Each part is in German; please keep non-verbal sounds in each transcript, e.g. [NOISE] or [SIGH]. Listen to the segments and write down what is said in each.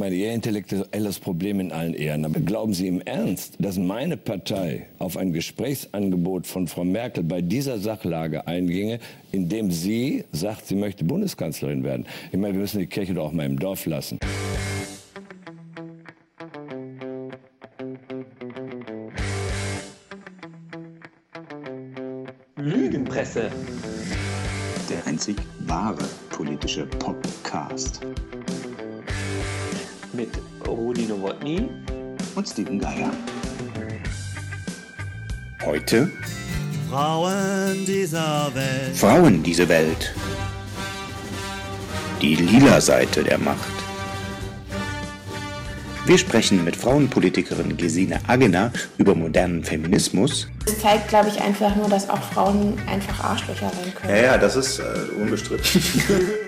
meine, Ihr intellektuelles Problem in allen Ehren. Aber glauben Sie im Ernst, dass meine Partei auf ein Gesprächsangebot von Frau Merkel bei dieser Sachlage einginge, indem sie sagt, sie möchte Bundeskanzlerin werden? Ich meine, wir müssen die Kirche doch auch mal im Dorf lassen. Lügenpresse. Der einzig wahre politische Podcast. Mit Rudi Nowotny und Steven Geier. Heute Frauen dieser Welt. Frauen diese Welt. Die lila Seite der Macht. Wir sprechen mit Frauenpolitikerin Gesine Agener über modernen Feminismus. Es zeigt, glaube ich, einfach nur, dass auch Frauen einfach Arschlöcher sein können. Ja, ja, das ist äh, unbestritten. [LAUGHS]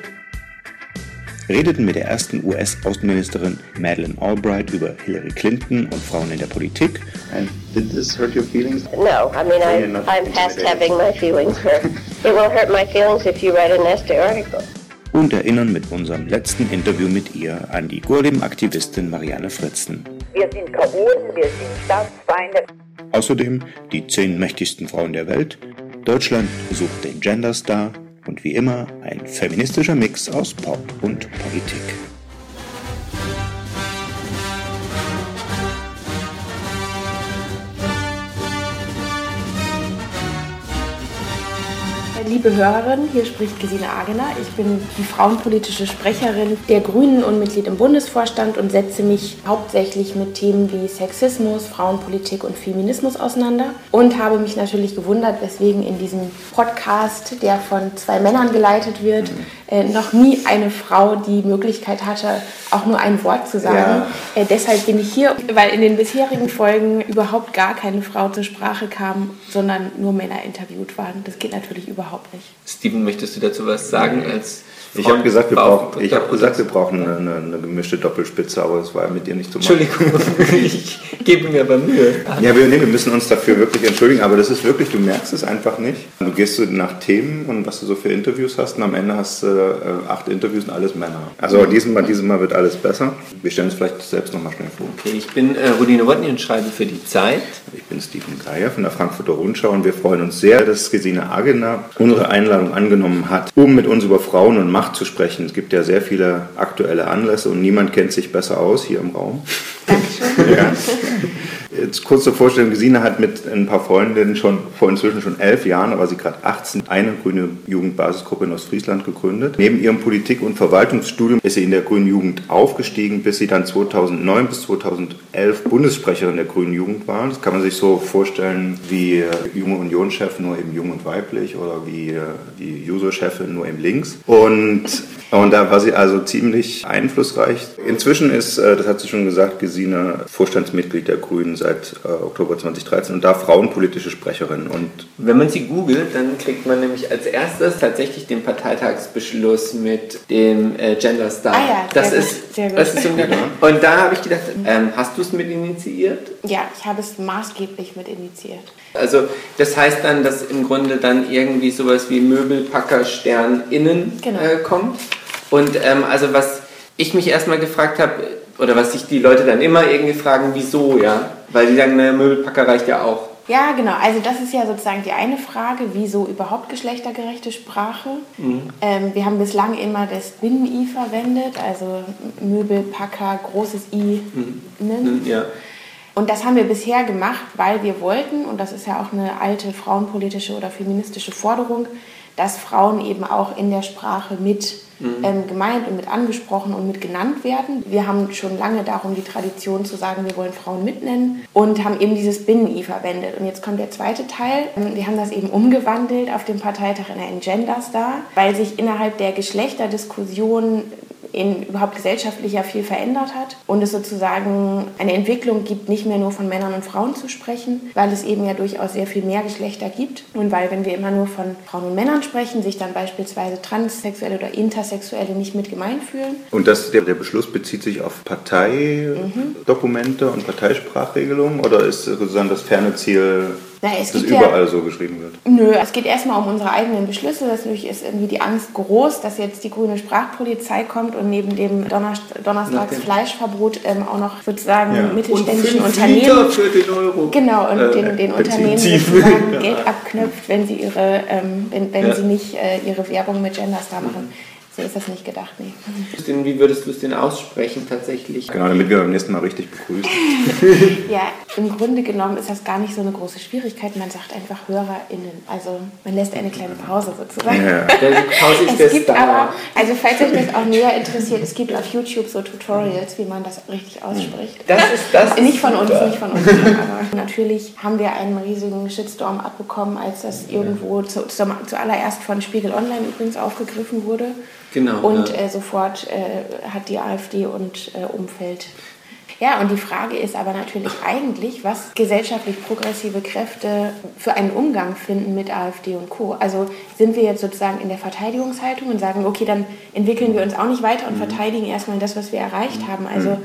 redeten mit der ersten US-Außenministerin Madeleine Albright über Hillary Clinton und Frauen in der Politik. And did this hurt your feelings? No, I mean, I'm, I'm past having my feelings hurt. It won't hurt my feelings if you write a nasty article. Und erinnern mit unserem letzten Interview mit ihr an die Gurlim-Aktivistin Marianne Fritzen. Wir sind Chaoten, wir sind Staatsfeinde. Außerdem die zehn mächtigsten Frauen der Welt. Deutschland sucht den Genderstar und wie immer ein feministischer Mix aus Pop und Politik. Liebe Hörerinnen, hier spricht Gesine Agener. Ich bin die frauenpolitische Sprecherin der Grünen und Mitglied im Bundesvorstand und setze mich hauptsächlich mit Themen wie Sexismus, Frauenpolitik und Feminismus auseinander und habe mich natürlich gewundert, weswegen in diesem Podcast, der von zwei Männern geleitet wird, äh, noch nie eine Frau die Möglichkeit hatte, auch nur ein Wort zu sagen. Ja. Äh, deshalb bin ich hier, weil in den bisherigen Folgen überhaupt gar keine Frau zur Sprache kam, sondern nur Männer interviewt waren. Das geht natürlich überhaupt nicht. Steven, möchtest du dazu was sagen als ich habe gesagt, wir brauchen, ich hab gesagt, wir brauchen eine, eine, gemischte Doppelspitze, aber das war mit dir nicht zu machen. Entschuldigung, [LAUGHS] ich gebe mir aber Mühe. Ja, wir, nee, wir müssen uns dafür wirklich entschuldigen, aber das ist wirklich, du merkst es einfach nicht. Du gehst so nach Themen und was du so für Interviews hast und am Ende hast du äh, acht Interviews und alles Männer. Also diesmal, Mal wird alles besser. Wir stellen es vielleicht selbst nochmal schnell vor. Okay, ich bin äh, Rudi Nowotny und schreibe für die Zeit. Ich bin Steven Geier von der Frankfurter Rundschau und wir freuen uns sehr, dass Gesine Agener unsere Einladung angenommen hat, um mit uns über Frauen und Macht zu sprechen. Es gibt ja sehr viele aktuelle Anlässe und niemand kennt sich besser aus hier im Raum. Dankeschön. [LAUGHS] ja. Jetzt kurz zur Vorstellung, Gesine hat mit ein paar Freundinnen schon vor inzwischen schon elf Jahren, aber sie gerade 18, eine grüne Jugendbasisgruppe in Ostfriesland gegründet. Neben ihrem Politik- und Verwaltungsstudium ist sie in der grünen Jugend aufgestiegen, bis sie dann 2009 bis 2011 Bundessprecherin der grünen Jugend war. Das kann man sich so vorstellen wie junge Unionschef, nur eben jung und weiblich oder wie die Juso-Chefin, nur eben links. Und und da war sie also ziemlich einflussreich. Inzwischen ist, äh, das hat sie schon gesagt, Gesine Vorstandsmitglied der Grünen seit äh, Oktober 2013 und da frauenpolitische Sprecherin. Und Wenn man sie googelt, dann kriegt man nämlich als erstes tatsächlich den Parteitagsbeschluss mit dem äh, Gender Star. Ah ja, das sehr ist, gut, sehr gut. Das ist ein, und da habe ich gedacht, ähm, hast du es mit initiiert? Ja, ich habe es maßgeblich mit initiiert. Also das heißt dann, dass im Grunde dann irgendwie sowas wie Möbelpackerstern innen Genau. äh, kommt. Und ähm, also was ich mich erstmal gefragt habe, oder was sich die Leute dann immer irgendwie fragen, wieso, ja? Weil die sagen, naja, Möbelpacker reicht ja auch. Ja, genau. Also das ist ja sozusagen die eine Frage, wieso überhaupt geschlechtergerechte Sprache. Ähm, wir haben bislang immer das Binnen-I verwendet, also Möbelpacker, großes I. Ne? Hm, Ja. Und das haben wir bisher gemacht, weil wir wollten, und das ist ja auch eine alte frauenpolitische oder feministische Forderung, dass Frauen eben auch in der Sprache mit ähm, gemeint und mit angesprochen und mit genannt werden. Wir haben schon lange darum die Tradition zu sagen, wir wollen Frauen mitnennen und haben eben dieses Binnen-I verwendet. Und jetzt kommt der zweite Teil. Ähm, Wir haben das eben umgewandelt auf dem Parteitag in ein Gender-Star, weil sich innerhalb der Geschlechterdiskussion in überhaupt gesellschaftlich ja viel verändert hat und es sozusagen eine Entwicklung gibt, nicht mehr nur von Männern und Frauen zu sprechen, weil es eben ja durchaus sehr viel mehr Geschlechter gibt und weil, wenn wir immer nur von Frauen und Männern sprechen, sich dann beispielsweise Transsexuelle oder Intersexuelle nicht mit gemeint fühlen. Und das, der, der Beschluss bezieht sich auf Parteidokumente und Parteisprachregelungen oder ist sozusagen das ferne Ziel Na, es dass gibt ja- überall so geschrieben wird. Nö, es geht erstmal um unsere eigenen Beschlüsse. Natürlich ist irgendwie die Angst groß, dass jetzt die grüne Sprachpolizei kommt und neben dem Donnerst Donnerstags Fleischverbot ähm, auch noch sozusagen Ja. mittelständischen Unternehmen. für den Euro. Genau, und Äh, den, den Unternehmen sozusagen [LAUGHS] Geld abknöpft, wenn sie ihre, ähm, wenn, wenn Ja. sie nicht äh, ihre Werbung mit Genderstar machen. So ist das nicht gedacht, nee. Wie würdest du es denn aussprechen tatsächlich? Genau, damit wir beim nächsten Mal richtig begrüßen. [LAUGHS] Ja, im Grunde genommen ist das gar nicht so eine große Schwierigkeit. Man sagt einfach HörerInnen. Also man lässt eine kleine Pause sozusagen. Ja. [LAUGHS] Der Pause ist Es gibt Star. aber, also falls euch das auch näher interessiert, es gibt auf YouTube so Tutorials, wie man das richtig ausspricht. Das ist das. Nicht von uns, nicht von uns. Aber [LAUGHS] natürlich haben wir einen riesigen Shitstorm abbekommen, als das irgendwo zu, zuallererst von Spiegel Online übrigens aufgegriffen wurde. Genau, Und ja. äh, sofort äh, hat die AfD und äh, Umfeld. Ja, und die Frage ist aber natürlich eigentlich, was gesellschaftlich progressive Kräfte für einen Umgang finden mit AfD und Co. Also sind wir jetzt sozusagen in der Verteidigungshaltung und sagen, okay, dann entwickeln wir uns auch nicht weiter und verteidigen erstmal das, was wir erreicht haben. Also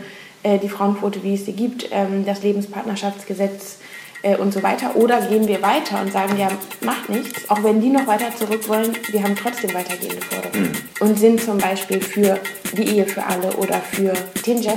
äh, die Frauenquote, wie es sie gibt, ähm, das Lebenspartnerschaftsgesetz äh, und so weiter. Oder gehen wir weiter und sagen, ja, macht nichts, auch wenn die noch weiter zurück wollen, wir haben trotzdem weitergehende Forderungen. Und sind zum Beispiel für die Ehe für alle oder für den. [LAUGHS]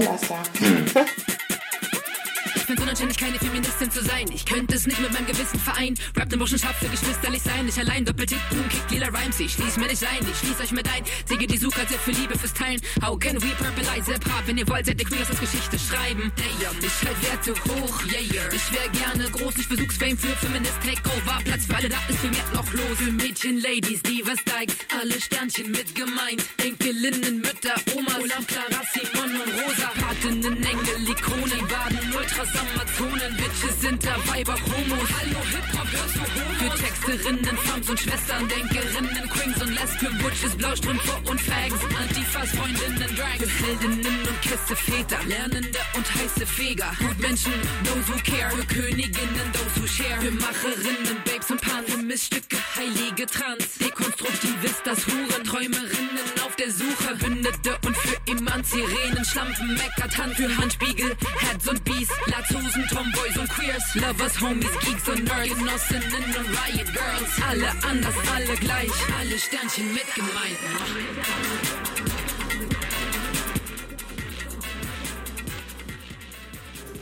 Ich unanständig, keine Feministin zu sein. Ich könnte es nicht mit meinem Gewissen vereinen. Rap den Burschenschaft für geschwisterlich sein. Nicht allein doppelt Hit, Boom, Kick, lila Rhymes. Ich schließ mir nicht ein, ich schließ euch mit ein. Säge die Suche für Liebe fürs Teilen. How can we purpleize Hip-Hop? Wenn ihr wollt, seid ihr queer, als Geschichte schreiben. Damn, ich halt Werte hoch, yeah. Ich wär gerne groß, ich versuch's Fame für Feminist Takeover. Platz für alle, da ist für mehr noch los. Für Mädchen, Ladies, Divas, Dykes, alle Sternchen mit gemeint. Enkelinnen, Mütter, Omas, Olam, Clara, Simon und Rosa. Patinnen, Engel, Ikonen, Baden, Ultras, Amazonen, Bitches sind dabei, auch Homos. Hallo, Hip-Hop, hörst du Homo? Für Texterinnen, Fams und Schwestern, Denkerinnen, Queens und Lesben, Butches, Blaustrümpfe und Fags. Antifas, Freundinnen, Drags. Für Heldinnen und Kisse, Väter, Lernende und heiße Feger. Gutmenschen, those who care. Für Königinnen, those who share. Für Macherinnen, Babes und Pans. Für Missstücke, heilige Trans. Dekonstruktivistas, Huren, Träumerinnen auf der Suche. Bündete und für Iman, Sirenen, Schlampen, Meckertanz. Für Handspiegel, Heads und Bees, Latzhosen, Tomboys und Queers. Lovers, Homies, Geeks und Nerds. Genossinnen und Riot Girls. Alle anders, alle gleich. Alle Sternchen mit.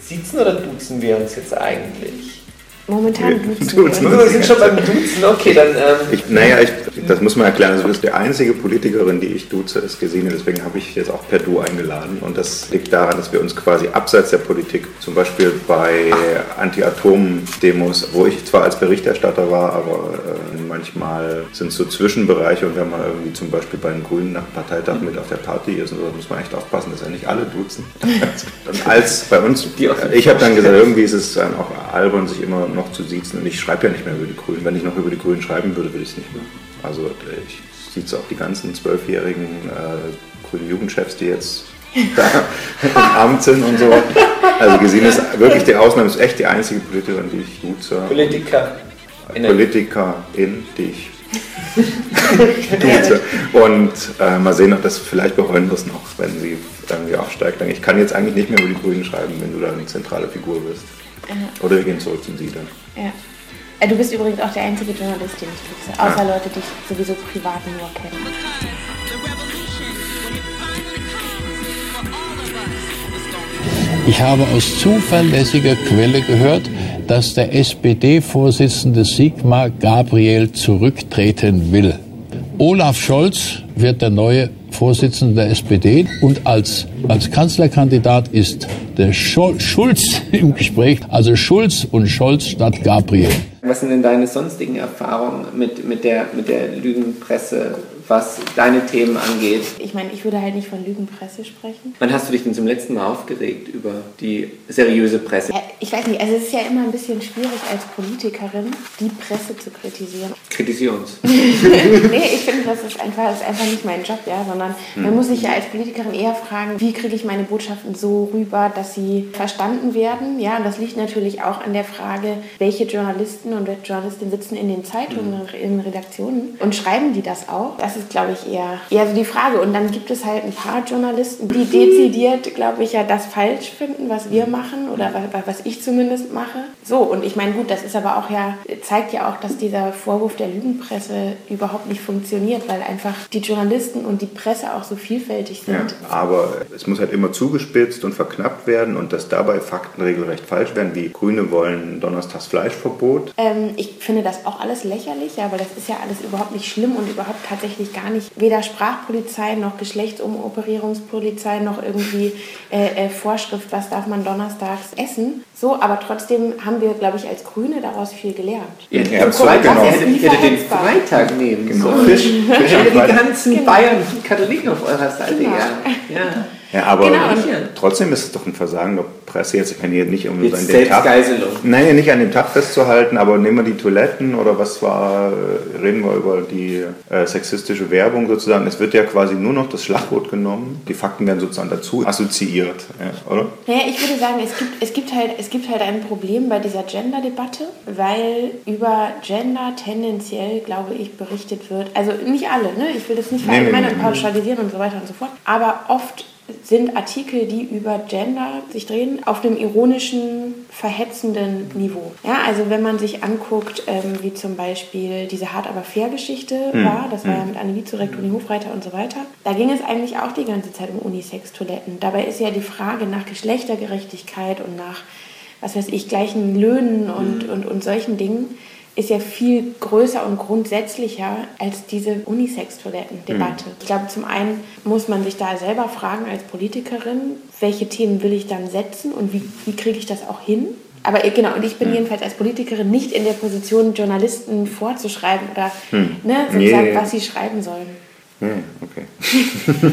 Siezen oder duzen wir uns jetzt eigentlich? Momentan duzen wir sind schon beim [LAUGHS] Duzen, okay, dann. Ähm, Ich, naja, ich, das muss man erklären. Also, du bist die einzige Politikerin, die ich duze, ist Gesine. Deswegen habe ich jetzt auch per Du eingeladen. Und das liegt daran, dass wir uns quasi abseits der Politik, zum Beispiel bei Anti-Atom-Demos, wo ich zwar als Berichterstatter war, aber äh, manchmal sind es so Zwischenbereiche. Und wenn man irgendwie zum Beispiel bei den Grünen nach dem Parteitag mit auf der Party ist, und so, muss man echt aufpassen, dass ja nicht alle duzen. [LAUGHS] Als bei uns, ich habe dann gesagt, [LAUGHS] irgendwie ist es dann auch albern, sich immer noch zu siezen. Und ich schreibe ja nicht mehr über die Grünen. Wenn ich noch über die Grünen schreiben würde, würde ich es nicht machen. Also ich sieze auch die ganzen zwölfjährigen äh, grünen Jugendchefs, die jetzt [LAUGHS] da im Amt sind und so. Also Gesine ist wirklich die Ausnahme, ist echt die einzige Politikerin, die ich duze. Politiker. Politikerin, die ich [LAUGHS] duze. Und äh, mal sehen, ob das vielleicht bereuen wir es noch, wenn sie irgendwie aufsteigt. Ich kann jetzt eigentlich nicht mehr über die Grünen schreiben, wenn du da eine zentrale Figur bist. Oder wir gehen zurück zum Sie dann. Ja. Äh, Du bist übrigens auch der einzige Journalist, den ich duze. Außer Leute, die ich sowieso privat nur kenne. Ich habe aus zuverlässiger Quelle gehört, dass der SPD-Vorsitzende Sigmar Gabriel zurücktreten will. Olaf Scholz wird der neue Vorsitzende der SPD und als, als Kanzlerkandidat ist der Schol Schulz [LAUGHS] im Gespräch, also Schulz und Scholz statt Gabriel. Was sind denn deine sonstigen Erfahrungen mit, mit, der, mit der Lügenpresse, was deine Themen angeht? Ich meine, ich würde halt nicht von Lügenpresse sprechen. Wann hast du dich denn zum letzten Mal aufgeregt über die seriöse Presse? Ja, ich weiß nicht, also es ist ja immer ein bisschen schwierig als Politikerin, die Presse zu kritisieren. Kritisier uns. [LAUGHS] nee, ich finde, das ist einfach, das ist einfach nicht mein Job, ja, sondern man muss sich ja als Politikerin eher fragen, wie kriege ich meine Botschaften so rüber, dass sie verstanden werden, ja, und das liegt natürlich auch an der Frage, welche Journalisten und Journalistinnen sitzen in den Zeitungen, in Redaktionen und schreiben die das auch? Das ist, glaube ich, eher, eher so die Frage. Und dann gibt es halt ein paar Journalisten, die dezidiert, glaube ich, ja das falsch finden, was wir machen oder was ich zumindest mache. So, und ich meine, gut, das ist aber auch ja, zeigt ja auch, dass dieser Vorwurf der Lügenpresse überhaupt nicht funktioniert, weil einfach die Journalisten und die Presse auch so vielfältig sind. Ja, aber es muss halt immer zugespitzt und verknappt werden und dass dabei Fakten regelrecht falsch werden, wie Grüne wollen Donnerstags Fleischverbot. Ähm, ich finde das auch alles lächerlich, ja, weil das ist ja alles überhaupt nicht schlimm und überhaupt tatsächlich gar nicht weder Sprachpolizei noch Geschlechtsumoperierungspolizei noch irgendwie äh, äh, Vorschrift, was darf man donnerstags essen. So, aber trotzdem haben wir, glaube ich, als Grüne daraus viel gelernt. Genau. Hättet ihr den Freitag nehmen genau. so. Fisch, Fisch die ganzen genau. Bayern Katholiken auf eurer Seite. Genau. Ja. ja. Ja, aber genau. trotzdem ist es doch ein Versagen der Presse jetzt. Ich kann hier nicht um jetzt an dem Tag, nein, nicht an dem Tag festzuhalten, aber nehmen wir die Toiletten oder was war, reden wir über die äh, sexistische Werbung sozusagen. Es wird ja quasi nur noch das Schlagwort genommen. Die Fakten werden sozusagen dazu assoziiert, ja, oder? Naja, ich würde sagen, es gibt, es gibt halt, es gibt halt ein Problem bei dieser Gender-Debatte, weil über Gender tendenziell, glaube ich, berichtet wird. Also nicht alle, ne? Ich will das nicht verallgemeinern nee, nee, nee, und pauschalisieren und so weiter und so fort. Aber oft sind Artikel, die über Gender sich drehen, auf einem ironischen, verhetzenden Niveau. Ja, also wenn man sich anguckt, ähm, wie zum Beispiel diese Hart aber fair Geschichte mhm. war, das war ja hm. mit Anne Vizurek, Toni Hofreiter und so weiter, da ging es eigentlich auch die ganze Zeit um Unisex-Toiletten. Dabei ist ja die Frage nach Geschlechtergerechtigkeit und nach, was weiß ich, gleichen Löhnen und, mhm. und, und solchen Dingen ist ja viel größer und grundsätzlicher als diese Unisex-Toiletten-Debatte. Mhm. Ich glaube, zum einen muss man sich da selber fragen als Politikerin, welche Themen will ich dann setzen und wie, wie kriege ich das auch hin? Aber genau, und ich bin mhm. jedenfalls als Politikerin nicht in der Position, Journalisten vorzuschreiben oder mhm. ne, sozusagen, nee. was sie schreiben sollen. Hm, okay. [LAUGHS]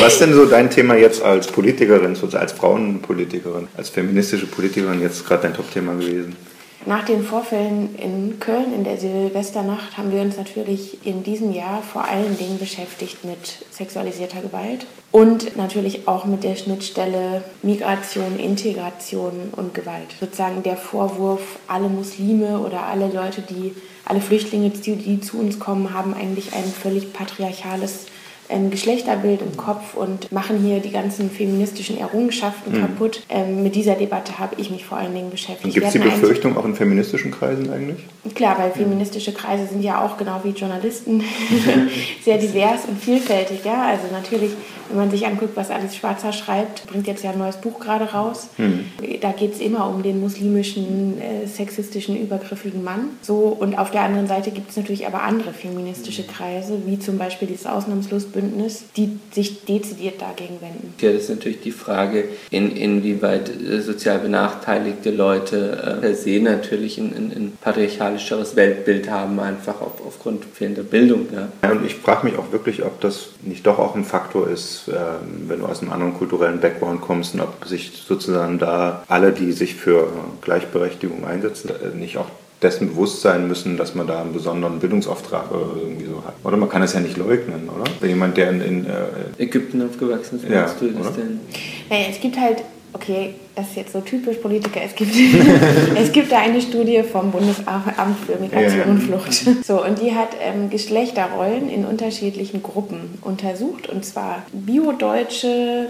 Was ist denn so dein Thema jetzt als Politikerin, als Frauenpolitikerin, als feministische Politikerin jetzt gerade dein Top-Thema gewesen? Nach den Vorfällen in Köln in der Silvesternacht haben wir uns natürlich in diesem Jahr vor allen Dingen beschäftigt mit sexualisierter Gewalt und natürlich auch mit der Schnittstelle Migration, Integration und Gewalt. Sozusagen der Vorwurf, alle Muslime oder alle Leute, die, alle Flüchtlinge, die, die zu uns kommen, haben eigentlich ein völlig patriarchales ähm, Geschlechterbild im Kopf und machen hier die ganzen feministischen Errungenschaften mhm. kaputt. Ähm, mit dieser Debatte habe ich mich vor allen Dingen beschäftigt. Gibt es die Befürchtung auch in feministischen Kreisen eigentlich? Klar, weil feministische Kreise sind ja auch genau wie Journalisten [LAUGHS] sehr divers und vielfältig. Ja? Also natürlich, wenn man sich anguckt, was Alice Schwarzer schreibt, bringt jetzt ja ein neues Buch gerade raus. Mhm. Da geht es immer um den muslimischen, äh, sexistischen, übergriffigen Mann. So, und auf der anderen Seite gibt es natürlich aber andere feministische Kreise, wie zum Beispiel dieses Ausnahmslosbündnis, die sich dezidiert dagegen wenden. Ja, das ist natürlich die Frage, in, inwieweit äh, sozial benachteiligte Leute äh, per se natürlich ein, ein, ein patriarchalischeres Weltbild haben, einfach auf, aufgrund fehlender Bildung. Ja. ja und ich frage mich auch wirklich, ob das nicht doch auch ein Faktor ist, äh, wenn du aus einem anderen kulturellen Background kommst und ob sich sozusagen da alle, die sich für Gleichberechtigung einsetzen, äh, nicht auch dessen bewusst sein müssen, dass man da einen besonderen Bildungsauftrag irgendwie so hat. Oder man kann es ja nicht leugnen, oder? Wenn jemand, der in, in äh Ägypten aufgewachsen ist, ja, du das denn? Naja, es gibt halt okay, das ist jetzt so typisch Politiker, es gibt, [LAUGHS] es gibt da eine Studie vom Bundesamt für Migration ja. und Flucht. So, und die hat ähm, Geschlechterrollen in unterschiedlichen Gruppen untersucht, und zwar Bio-Deutsche,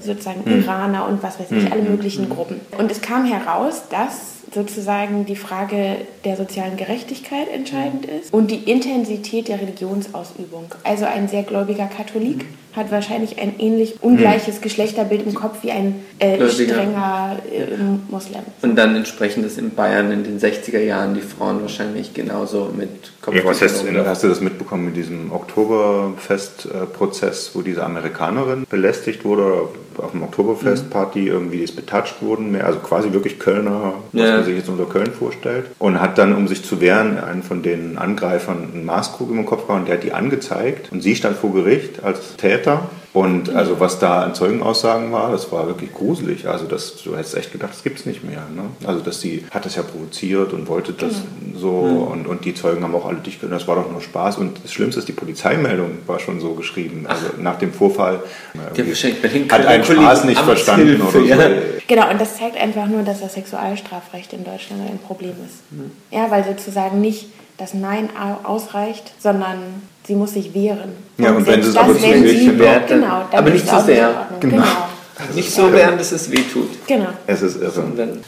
sozusagen hm. Iraner und was weiß ich, hm. alle möglichen hm. Gruppen. Und es kam heraus, dass sozusagen die Frage der sozialen Gerechtigkeit entscheidend ist und die Intensität der Religionsausübung. Also ein sehr gläubiger Katholik hat wahrscheinlich ein ähnlich ungleiches Geschlechterbild im Kopf wie ein äh, strenger äh, Moslem. Und dann entsprechend ist in Bayern in den 60er Jahren die Frauen wahrscheinlich genauso mit Kopf. Ja, was heißt, hast du das mitbekommen mit diesem Oktoberfestprozess, wo diese Amerikanerin belästigt wurde oder auf dem Oktoberfestparty mhm. irgendwie ist betatscht wurden, also quasi wirklich Kölner, was ja. man sich jetzt unter Köln vorstellt. Und hat dann, um sich zu wehren, einen von den Angreifern einen Maßkrug im Kopf gehauen, der hat die angezeigt und sie stand vor Gericht als Täter Täter. Und also was da an Zeugenaussagen war, das war wirklich gruselig. Also das, du hättest echt gedacht, das gibt es nicht mehr. Ne? Also dass sie hat das ja provoziert und wollte das genau. so mhm. und, und die Zeugen haben auch alle dich das war doch nur Spaß. Und das Schlimmste ist, die Polizeimeldung war schon so geschrieben. Also Ach. nach dem Vorfall hat einen Spaß nicht verstanden oder so. Ja. Genau, und das zeigt einfach nur, dass das Sexualstrafrecht in Deutschland ein Problem ist. Mhm. Ja, weil sozusagen nicht das Nein ausreicht, sondern sie muss sich wehren. Ja, und, und wenn es aber wenn sie wehrt, genau, aber nicht so sehr. Genau. genau. Nicht so, während es es wehtut. Genau. Es ist irre.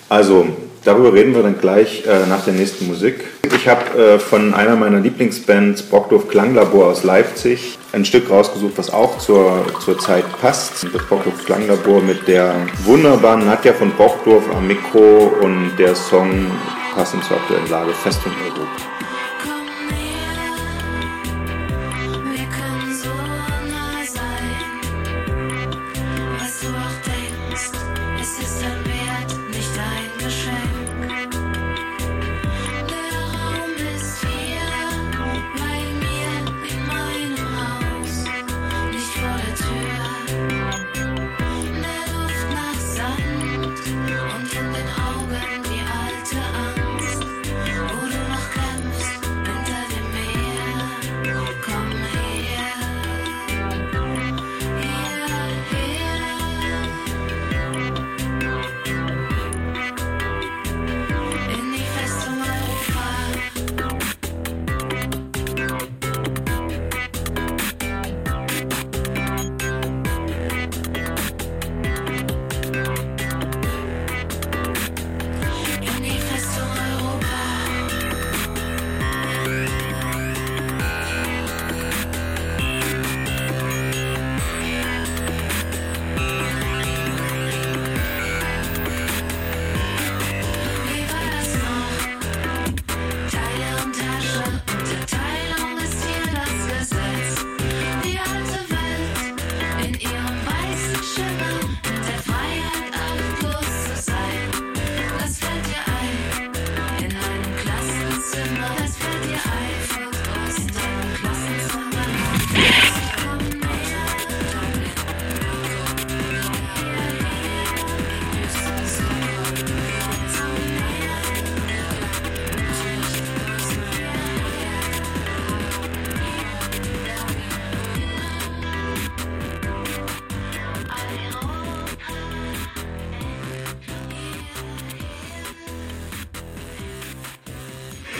Also, darüber reden wir dann gleich äh, nach der nächsten Musik. Ich habe äh, von einer meiner Lieblingsbands, Brockdorf Klanglabor aus Leipzig, ein Stück rausgesucht, was auch zur, zur Zeit passt. Das Brockdorf Klanglabor mit der wunderbaren Nadja von Brockdorf am Mikro und der Song passend zur aktuellen Lage Festung Europa.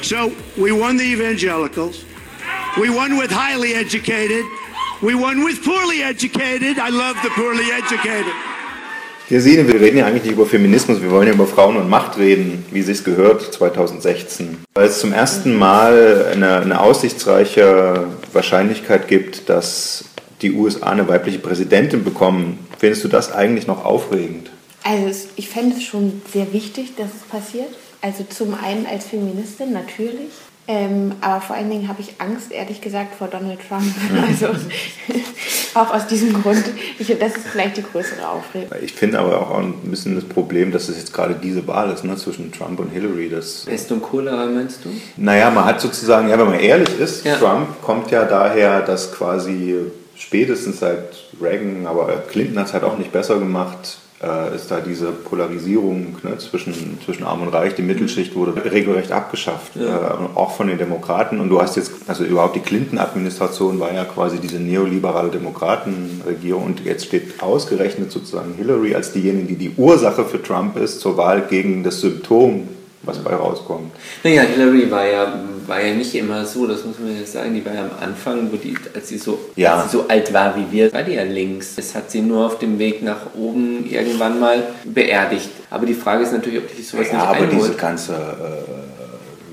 So we won the evangelicals. We won with highly educated. We won with poorly educated. I love the poorly educated. Gesine, wir reden ja eigentlich nicht über Feminismus, wir wollen ja über Frauen und Macht reden, wie es sich gehört 2016. Weil es zum ersten Mal eine, eine aussichtsreiche Wahrscheinlichkeit gibt, dass die USA eine weibliche Präsidentin bekommen. Findest du das eigentlich noch aufregend? Also ich fände es schon sehr wichtig, dass es passiert. Also zum einen als Feministin natürlich, ähm, aber vor allen Dingen habe ich Angst, ehrlich gesagt, vor Donald Trump. [LAUGHS] Also auch aus diesem Grund. Ich, das ist vielleicht die größere Aufregung. Ich finde aber auch ein bisschen das Problem, dass es jetzt gerade diese Wahl ist ne, zwischen Trump und Hillary. Das, Pest und Cholera meinst du? Naja, man hat sozusagen, ja, wenn man ehrlich ist, ja. Trump kommt ja daher, dass quasi spätestens seit Reagan, aber Clinton hat es halt auch nicht besser gemacht, ist da diese Polarisierung ne, zwischen, zwischen Arm und Reich. Die Mittelschicht wurde regelrecht abgeschafft, ja. äh, auch von den Demokraten. Und du hast jetzt, also überhaupt die Clinton-Administration war ja quasi diese neoliberale Demokratenregierung. Und jetzt steht ausgerechnet sozusagen Hillary als diejenige, die die Ursache für Trump ist, zur Wahl gegen das Symptom was bei rauskommt. Naja, Hillary war ja, war ja nicht immer so, das muss man jetzt sagen, die war ja am Anfang, wo die, als, sie so, ja. als sie so alt war wie wir, war die ja links. Es hat sie nur auf dem Weg nach oben irgendwann mal beerdigt. Aber die Frage ist natürlich, ob die sowas ja, nicht aber einholt. diese ganze... Äh,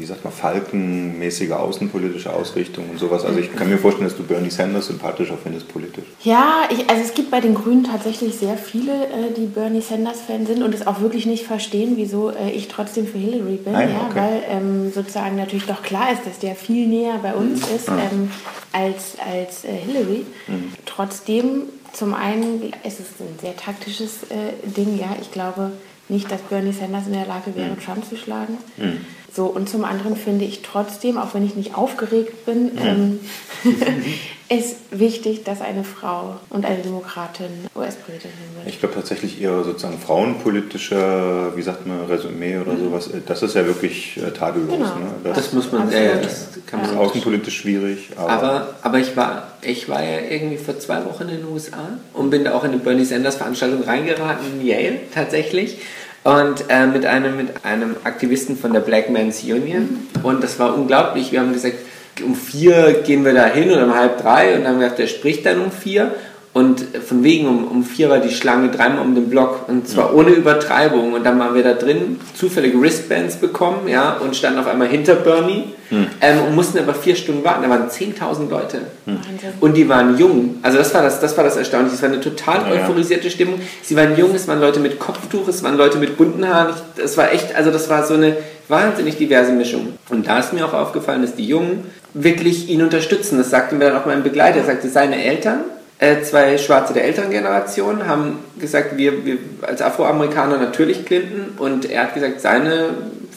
wie sagt man, falkenmäßige außenpolitische Ausrichtung und sowas. Also ich kann mir vorstellen, dass du Bernie Sanders sympathischer findest politisch. Ja, ich, also es gibt bei den Grünen tatsächlich sehr viele, äh, die Bernie Sanders-Fan sind und es auch wirklich nicht verstehen, wieso äh, ich trotzdem für Hillary bin. Nein, ja, okay. Weil ähm, sozusagen natürlich doch klar ist, dass der viel näher bei uns mhm. ist ähm, als, als äh, Hillary. Mhm. Trotzdem, zum einen ist es ein sehr taktisches äh, Ding. Ja, ich glaube nicht, dass Bernie Sanders in der Lage wäre, mhm. Trump zu schlagen. Mhm. So, und zum anderen finde ich trotzdem, auch wenn ich nicht aufgeregt bin, ähm, [LAUGHS] ist wichtig, dass eine Frau und eine Demokratin US-Präsidentin wird. Ich glaube tatsächlich ihre sozusagen frauenpolitische, wie sagt man, Resümee oder mhm. sowas, das ist ja wirklich äh, tadellos. Genau. Ne? Das, das, muss man, ja, das kann man. Ist außenpolitisch schwierig. Aber, aber, aber, ich, war, ich war ja irgendwie vor zwei Wochen in den USA und bin da auch in eine Bernie Sanders Veranstaltung reingeraten in Yale tatsächlich. und äh, mit, einem, mit einem Aktivisten von der Black Men's Union. Und das war unglaublich. Wir haben gesagt, um vier gehen wir da hin oder um halb drei und dann haben wir gesagt, der spricht dann um vier. Und von wegen um, um vier war die Schlange dreimal um den Block und zwar ja. ohne Übertreibung. Und dann waren wir da drin, zufällige Wristbands bekommen, ja, und standen auf einmal hinter Bernie hm. ähm, und mussten aber vier Stunden warten. Da waren 10.000 Leute. Hm. Und die waren jung. Also das war das, das war das Erstaunliche. Es war eine total ja, euphorisierte Stimmung. Sie waren jung, es waren Leute mit Kopftuch, es waren Leute mit bunten Haaren. Es war echt, also das war so eine wahnsinnig diverse Mischung. Und da ist mir auch aufgefallen, dass die Jungen wirklich ihn unterstützen. Das sagte mir dann auch mein Begleiter. Er sagte, seine Eltern äh, zwei Schwarze der älteren Generation haben gesagt, wir, wir als Afroamerikaner natürlich Clinton und er hat gesagt, seine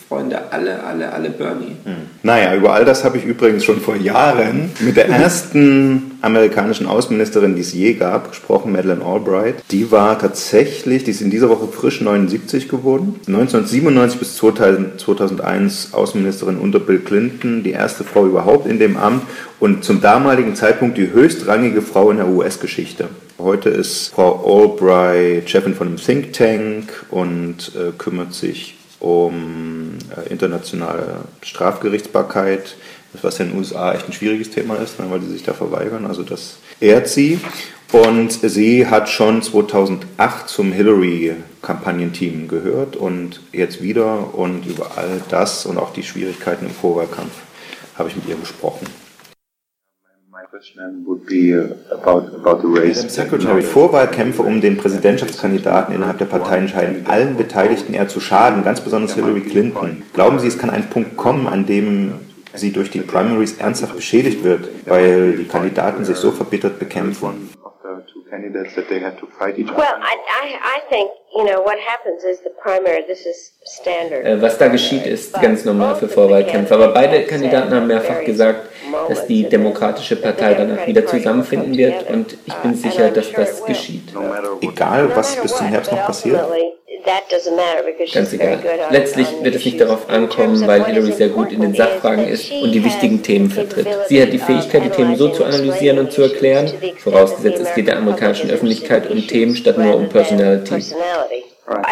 Freunde alle, alle, alle Bernie. Hm. Naja, über all das habe ich übrigens schon vor Jahren mit der ersten amerikanischen Außenministerin, die es je gab, gesprochen, Madeleine Albright. Die war tatsächlich, die ist in dieser Woche frisch 79 geworden. 1997 bis 2000, 2001 Außenministerin unter Bill Clinton, die erste Frau überhaupt in dem Amt und zum damaligen Zeitpunkt die höchstrangige Frau in der US-Geschichte. Heute ist Frau Albright Chefin von einem Think Tank und äh, kümmert sich um äh, internationale Strafgerichtsbarkeit, was in den USA echt ein schwieriges Thema ist, ne, weil die sich da verweigern. Also das ehrt sie. Und sie hat schon 2008 zum Hillary-Kampagnenteam gehört und jetzt wieder. Und über all das und auch die Schwierigkeiten im Vorwahlkampf habe ich mit ihr gesprochen. Madam Secretary, Vorwahlkämpfe um den Präsidentschaftskandidaten innerhalb der Parteien scheinen allen Beteiligten eher zu schaden, ganz besonders Hillary Clinton. Glauben Sie, es kann ein Punkt kommen, an dem sie durch die Primaries ernsthaft beschädigt wird, weil die Kandidaten sich so verbittert bekämpfen? candidates that they had to fight each other? Well, I, I, I think, you know, what happens is the primary, this is standard. Äh, was da geschieht, ist ganz normal für Vorwahlkämpfe. Aber beide Kandidaten haben mehrfach gesagt, dass die Demokratische Partei danach wieder zusammenfinden wird und ich bin sicher, dass das geschieht. Egal, was bis zum Herbst noch passiert? Ganz egal. Letztlich wird es nicht darauf ankommen, weil Hillary sehr gut in den Sachfragen ist und die wichtigen Themen vertritt. Sie hat die Fähigkeit, die Themen so zu analysieren und zu erklären, vorausgesetzt es geht der amerikanischen Öffentlichkeit um Themen statt nur um Personality. Uh,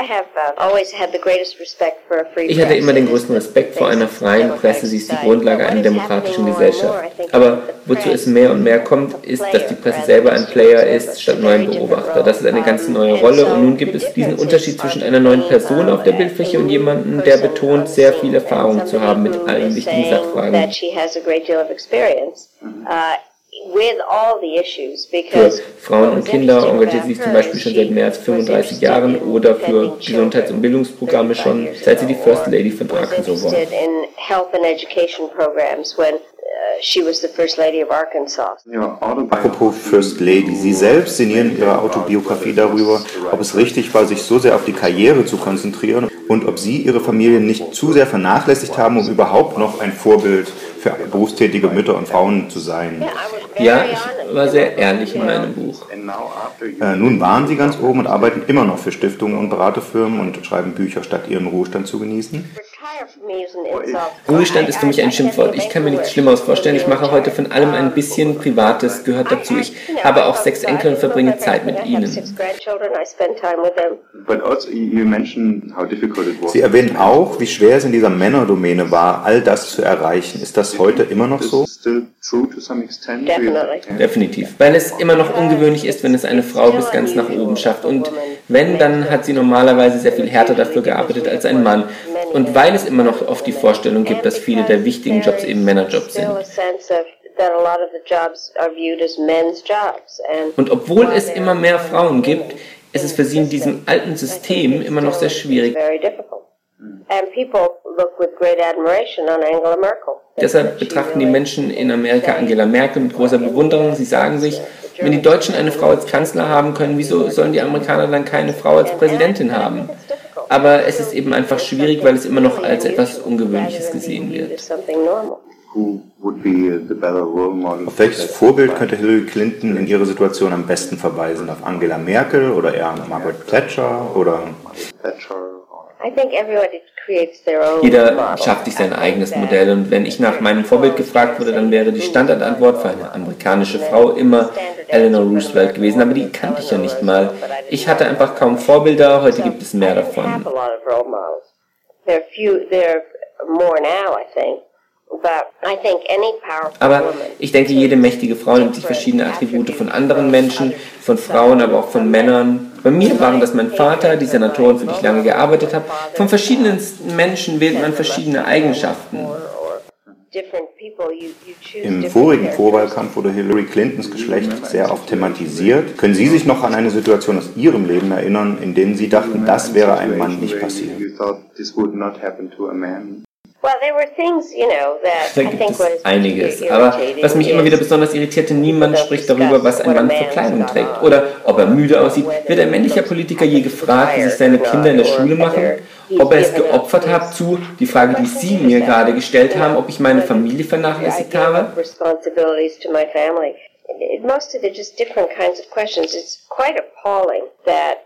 ich hatte immer den größten Respekt vor einer freien Presse, sie ist die Grundlage einer demokratischen Gesellschaft. Aber wozu es mehr und mehr kommt, ist, dass die Presse selber ein Player ist, statt nur ein Beobachter. Das ist eine ganz neue Rolle. und nun gibt es diesen Unterschied zwischen einer neuen Person auf der Bildfläche und jemandem, der betont, sehr viel Erfahrung zu haben mit allen wichtigen Sachfragen. Für Frauen und Kinder engagiert sie sich zum Beispiel schon seit mehr als 35 Jahren oder für Gesundheits- und Bildungsprogramme schon, seit sie die First Lady von Arkansas war. Apropos First Lady, Sie selbst sinnieren in Ihrer Autobiografie darüber, ob es richtig war, sich so sehr auf die Karriere zu konzentrieren und ob Sie Ihre Familie nicht zu sehr vernachlässigt haben, um überhaupt noch ein Vorbild für berufstätige Mütter und Frauen zu sein. Ja, ich war sehr ehrlich in meinem Buch. Äh, nun waren Sie ganz oben und arbeiten immer noch für Stiftungen und Beraterfirmen und schreiben Bücher, statt Ihren Ruhestand zu genießen. Ruhestand ist für mich ein Schimpfwort. Ich kann mir nichts Schlimmeres vorstellen. Ich mache heute von allem ein bisschen Privates, gehört dazu. Ich habe auch sechs Enkel und verbringe Zeit mit ihnen. Also Sie erwähnen auch, wie schwer es in dieser Männerdomäne war, all das zu erreichen. Ist das heute immer noch so? Definitiv. Weil es immer noch ungewöhnlich ist, wenn es eine Frau bis ganz nach oben schafft. Und wenn, dann hat sie normalerweise sehr viel härter dafür gearbeitet als ein Mann. Und weil es immer noch oft die Vorstellung gibt, dass viele der wichtigen Jobs eben Männerjobs sind. Und obwohl es immer mehr Frauen gibt, ist es für sie in diesem alten System immer noch sehr schwierig. Deshalb betrachten die Menschen in Amerika Angela Merkel mit großer Bewunderung. Sie sagen sich, wenn die Deutschen eine Frau als Kanzler haben können, wieso sollen die Amerikaner dann keine Frau als Präsidentin haben? Aber es ist eben einfach schwierig, weil es immer noch als etwas Ungewöhnliches gesehen wird. Auf welches Vorbild könnte Hillary Clinton in ihrer Situation am besten verweisen? Auf Angela Merkel oder eher Margaret Thatcher oder? Jeder schafft sich sein eigenes Modell. Und wenn ich nach meinem Vorbild gefragt wurde, dann wäre die Standardantwort für eine amerikanische Frau immer Eleanor Roosevelt gewesen, aber die kannte ich ja nicht mal. Ich hatte einfach kaum Vorbilder, heute gibt es mehr davon. Aber ich denke, jede mächtige Frau nimmt sich verschiedene Attribute von anderen Menschen, von Frauen, aber auch von Männern. Bei mir waren das mein Vater, die Senatorin, für die ich lange gearbeitet habe. Von verschiedenen Menschen wählt man verschiedene Eigenschaften. Im vorigen Vorwahlkampf wurde Hillary Clintons Geschlecht sehr oft thematisiert. Können Sie sich noch an eine Situation aus Ihrem Leben erinnern, in der Sie dachten, das wäre einem Mann nicht passiert? Da gibt es einiges. Aber was mich immer wieder besonders irritierte, niemand spricht darüber, was ein Mann für Kleidung trägt. Oder ob er müde aussieht. Wird ein männlicher Politiker je gefragt, wie sich seine Kinder in der Schule machen? Ob er es geopfert hat zu, die Frage, die Sie mir gerade gestellt haben, ob ich meine Familie vernachlässigt habe? Most of they're just different kinds of questions. It's quite appalling that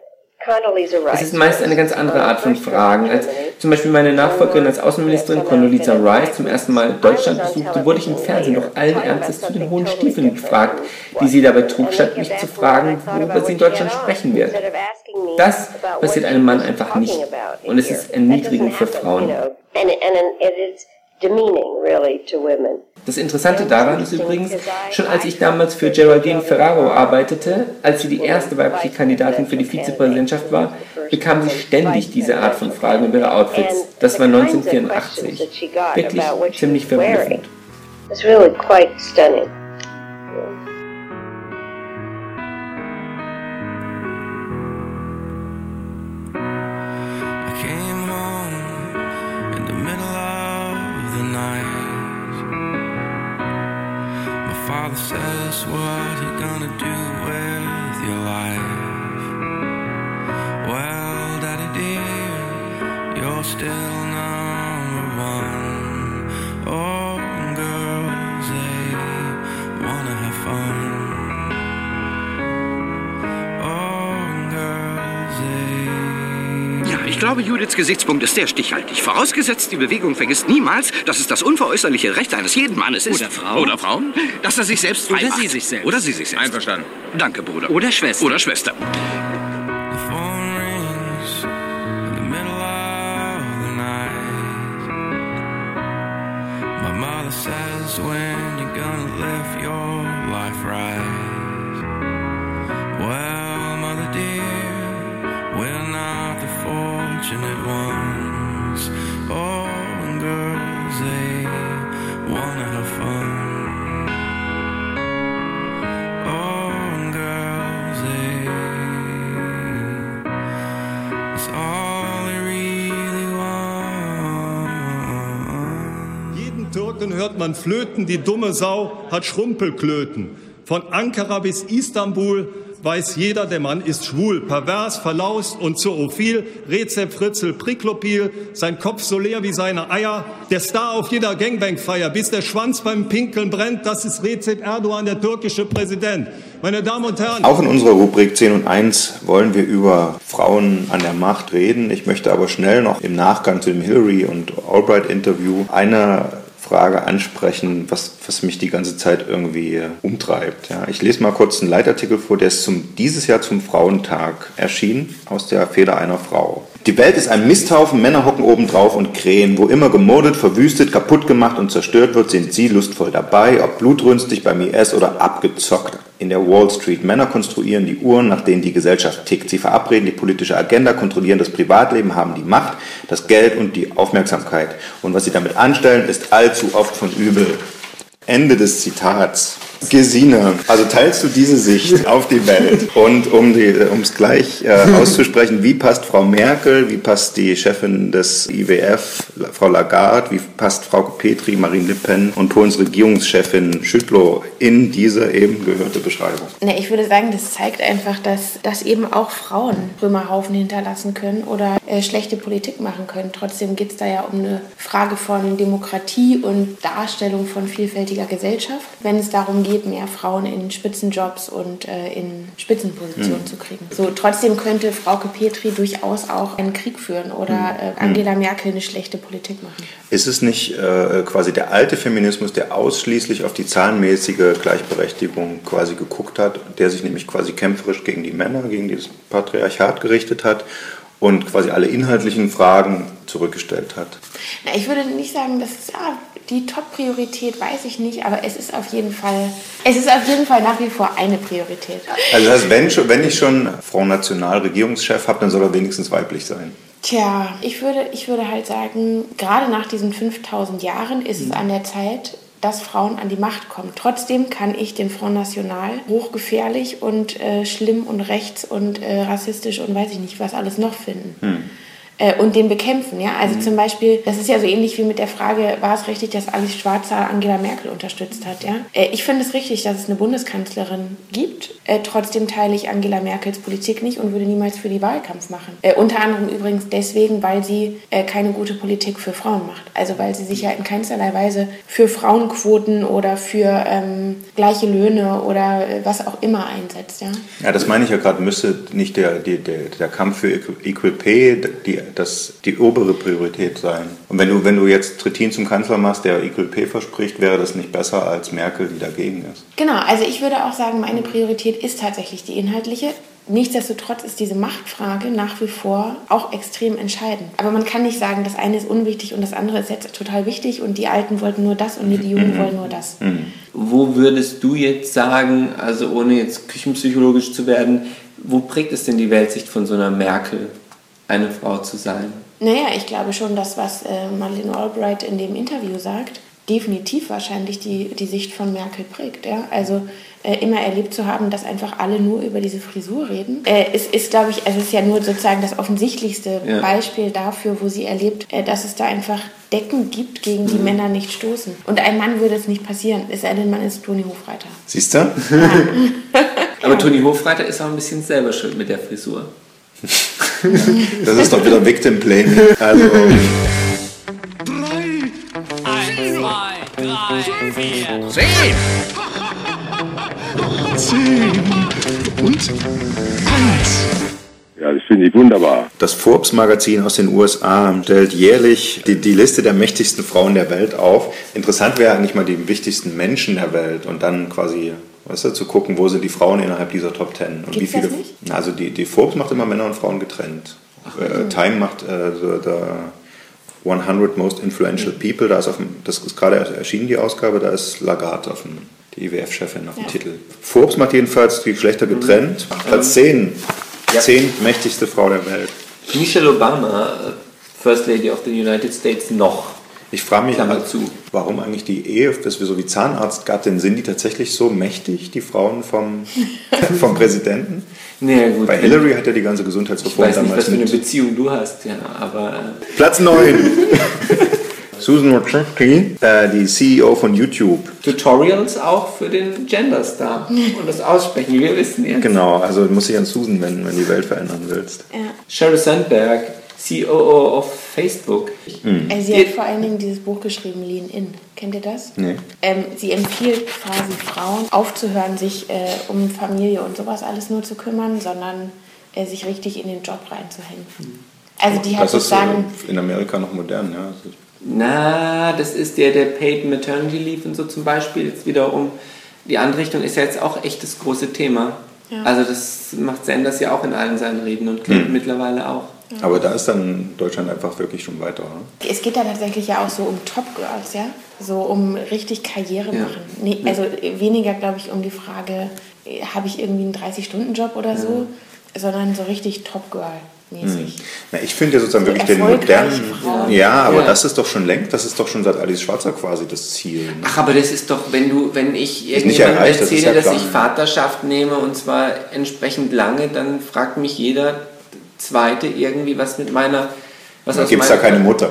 es ist meist eine ganz andere Art von Fragen. Als zum Beispiel meine Nachfolgerin als Außenministerin Condoleezza Rice zum ersten Mal Deutschland besuchte, wurde ich im Fernsehen noch allen Ernstes zu den hohen Stiefeln gefragt, die sie dabei trug, statt mich zu fragen, worüber sie in Deutschland sprechen wird. Das passiert einem Mann einfach nicht. Und es ist erniedrigend für Frauen. Das Interessante daran ist übrigens, schon als ich damals für Geraldine Ferraro arbeitete, als sie die erste weibliche Kandidatin für die Vizepräsidentschaft war, bekam sie ständig diese Art von Fragen über ihre Outfits. Das war 1984. Wirklich ziemlich verblüffend. It's really quite stunning. What you gonna do with your life. Well, Daddy dear, you're still number one. Oh, glaube, Judiths Gesichtspunkt ist sehr stichhaltig. Vorausgesetzt, die Bewegung vergisst niemals, dass es das unveräußerliche Recht eines jeden Mannes ist. Oder Frau. Oder Frauen, dass er sich selbst frei Oder macht. sie sich selbst. Oder sie sich selbst. Einverstanden. Danke, Bruder. Oder Schwester. Oder Schwester. Man Flöten, die dumme Sau hat Schrumpelklöten. Von Ankara bis Istanbul weiß jeder, der Mann ist schwul, pervers, verlaust und zoophil, Rezep Fritzel Priklopil, sein Kopf so leer wie seine Eier, der Star auf jeder Gangbang-Feier, bis der Schwanz beim Pinkeln brennt, das ist Recep Erdogan, der türkische Präsident. Meine Damen und Herren. Auch in unserer Rubrik 10 und 1 wollen wir über Frauen an der Macht reden. Ich möchte aber schnell noch im Nachgang zu dem Hillary und Albright-Interview eine Frage ansprechen, was, was mich die ganze Zeit irgendwie äh, umtreibt. Ja, ich lese mal kurz einen Leitartikel vor, der ist zum, dieses Jahr zum Frauentag erschienen, aus der Feder einer Frau. Die Welt ist ein Misthaufen, Männer hocken oben drauf und krähen. Wo immer gemordet, verwüstet, kaputt gemacht und zerstört wird, sind sie lustvoll dabei, ob blutrünstig beim IS oder abgezockt in der Wall Street. Männer konstruieren die Uhren, nach denen die Gesellschaft tickt. Sie verabreden die politische Agenda, kontrollieren das Privatleben, haben die Macht, das Geld und die Aufmerksamkeit. Und was sie damit anstellen, ist allzu oft von übel. Ende des Zitats. Gesine, also teilst du diese Sicht [LAUGHS] auf die Welt? Und um es gleich äh, [LAUGHS] auszusprechen, wie passt Frau Merkel, wie passt die Chefin des IWF, Frau Lagarde, wie passt Frau Petri, Marine Le Pen und Polens Regierungschefin Schüttlow in diese eben gehörte Beschreibung? Na, ich würde sagen, das zeigt einfach, dass, dass eben auch Frauen Römerhaufen hinterlassen können oder äh, schlechte Politik machen können. Trotzdem geht es da ja um eine Frage von Demokratie und Darstellung von vielfältiger Gesellschaft. Wenn es darum geht, Privileg, mehr Frauen in Spitzenjobs und äh, in Spitzenpositionen mhm. zu kriegen. So, trotzdem könnte Frauke Petri durchaus auch einen Krieg führen oder mhm. äh, Angela Merkel eine schlechte Politik machen. Ist es nicht äh, quasi der alte Feminismus, der ausschließlich auf die zahlenmäßige Gleichberechtigung quasi geguckt hat, der sich nämlich quasi kämpferisch gegen die Männer, gegen dieses Patriarchat gerichtet hat und quasi alle inhaltlichen Fragen zurückgestellt hat? Na, ich würde nicht sagen, dass ja, die Top-Priorität weiß ich nicht, aber es ist auf jeden Fall, es ist auf jeden Fall nach wie vor eine Priorität. Also das heißt, wenn, wenn ich schon Frau Nationalregierungschef habe, dann soll er wenigstens weiblich sein. Tja, ich würde, ich würde halt sagen, gerade nach diesen 5000 Jahren ist es an der Zeit, dass Frauen an die Macht kommen. Trotzdem kann ich den Front National hochgefährlich und äh, schlimm und rechts und äh, rassistisch und weiß ich nicht was alles noch finden. Hm äh, und den bekämpfen. Ja? Also mhm. zum Beispiel, das ist ja so ähnlich wie mit der Frage, war es richtig, dass Alice Schwarzer Angela Merkel unterstützt hat? Ja? Äh, ich finde es richtig, dass es eine Bundeskanzlerin gibt. Äh, trotzdem teile ich Angela Merkels Politik nicht und würde niemals für die Wahlkampf machen. Unter anderem übrigens deswegen, weil sie keine gute Politik für Frauen macht. Also weil sie sich ja in keinsterlei Weise für Frauenquoten oder für ähm, gleiche Löhne oder was auch immer einsetzt. Ja, ja das meine ich ja gerade, müsste nicht der, der, der Kampf für Equal Pay die das die obere Priorität sein. Und wenn du, wenn du jetzt Trittin zum Kanzler machst, der IQLP verspricht, wäre das nicht besser als Merkel, die dagegen ist? Genau, also ich würde auch sagen, meine Priorität ist tatsächlich die inhaltliche. Nichtsdestotrotz ist diese Machtfrage nach wie vor auch extrem entscheidend. Aber man kann nicht sagen, das eine ist unwichtig und das andere ist jetzt total wichtig und die Alten wollten nur das und die Jungen mhm. wollen nur das. Mhm. Wo würdest du jetzt sagen, also ohne jetzt küchenpsychologisch zu werden, wo prägt es denn die Weltsicht von so einer Merkel? Eine Frau zu sein? Naja, ich glaube schon, dass was äh, Madeleine Albright in dem Interview sagt, definitiv wahrscheinlich die, die Sicht von Merkel prägt. Ja? Also äh, immer erlebt zu haben, dass einfach alle nur über diese Frisur reden. Äh, es ist, glaube ich, also es ist ja nur sozusagen das offensichtlichste ja. Beispiel dafür, wo sie erlebt, äh, dass es da einfach Decken gibt, gegen die mhm. Männer nicht stoßen. Und ein Mann würde es nicht passieren, es sei denn, man ist Toni Hofreiter. Siehst du? Ja. [LAUGHS] Aber Toni Hofreiter ist auch ein bisschen selber schuld mit der Frisur. Das ist doch wieder Victim Blaming. Also. Drei, eins, zwei, drei, vier, zehn. Zehn und eins. Ja, das finde ich wunderbar. Das Forbes-Magazin aus den USA stellt jährlich die, die, Liste der mächtigsten Frauen der Welt auf. Interessant wäre eigentlich mal die wichtigsten Menschen der Welt und dann quasi weißt du, zu gucken, wo sind die Frauen innerhalb dieser Top Ten. Und Gibt's wie viele. Das nicht? Also die, die Forbes macht immer Männer und Frauen getrennt. Ach, äh, Time macht äh, the, the 100 Most Influential mhm. People, da ist auf dem, das ist gerade erschienen, die Ausgabe, da ist Lagarde auf dem, die IWF-Chefin auf dem ja. Titel. Forbes macht jedenfalls die Geschlechter mhm. getrennt. Mhm. Platz 10, ja. 10 mächtigste Frau der Welt. Michelle Obama, First Lady of the United States, noch. Ich frage mich dazu, warum eigentlich die Ehe, dass wir so wie Zahnarztgattin sind, die tatsächlich so mächtig, die Frauen vom, [LAUGHS] vom Präsidenten? Nee, gut. Bei Hillary hat ja die ganze Gesundheitsreform damals. Ich weiß nicht, was für eine Beziehung du hast, ja, aber. Äh, Platz 9. [LAUGHS] Susan Wojcicki, äh, die CEO von YouTube. Tutorials auch für den Gender Star und das Aussprechen, wir wissen jetzt. Genau, also du musst dich an Susan wenden, wenn du die Welt verändern willst. Ja. Sheryl Sandberg, COO of Facebook. Hm. Sie hat vor allen Dingen dieses Buch geschrieben, Lean In. Kennt ihr das? Nee. Ähm, sie empfiehlt quasi Frauen aufzuhören, sich äh, um Familie und sowas alles nur zu kümmern, sondern äh, sich richtig in den Job reinzuhängen. Hm. Also die hat das ist sagen, in Amerika noch modern, ja. Na, das ist der, der Paid Maternity Leave und so zum Beispiel. Jetzt wiederum, die andere Richtung ist ja jetzt auch echt das große Thema. Ja. Also das macht Sanders ja auch in allen seinen Reden und Clinton hm. mittlerweile auch. Aber da ist dann Deutschland einfach wirklich schon weiter. Oder? Es geht da tatsächlich ja auch so um Top Girls, ja? So um richtig Karriere ja. machen. Nee, also weniger, glaube ich, um die Frage, habe ich irgendwie einen 30-Stunden-Job oder ja. so, sondern so richtig Top Girl. Mäßig. Hm. Na, ich finde ja sozusagen so wirklich den modernen. Frauen. Ja, aber ja. das ist doch schon längst, das ist doch schon seit Alice Schwarzer quasi das Ziel. Ne? Ach, aber das ist doch, wenn du, wenn ich irgendjemandem erzähle, das ja dass ich Vaterschaft nehme und zwar entsprechend lange, dann fragt mich jeder, zweite irgendwie was mit meiner. Was da gibt es da keine Mutter.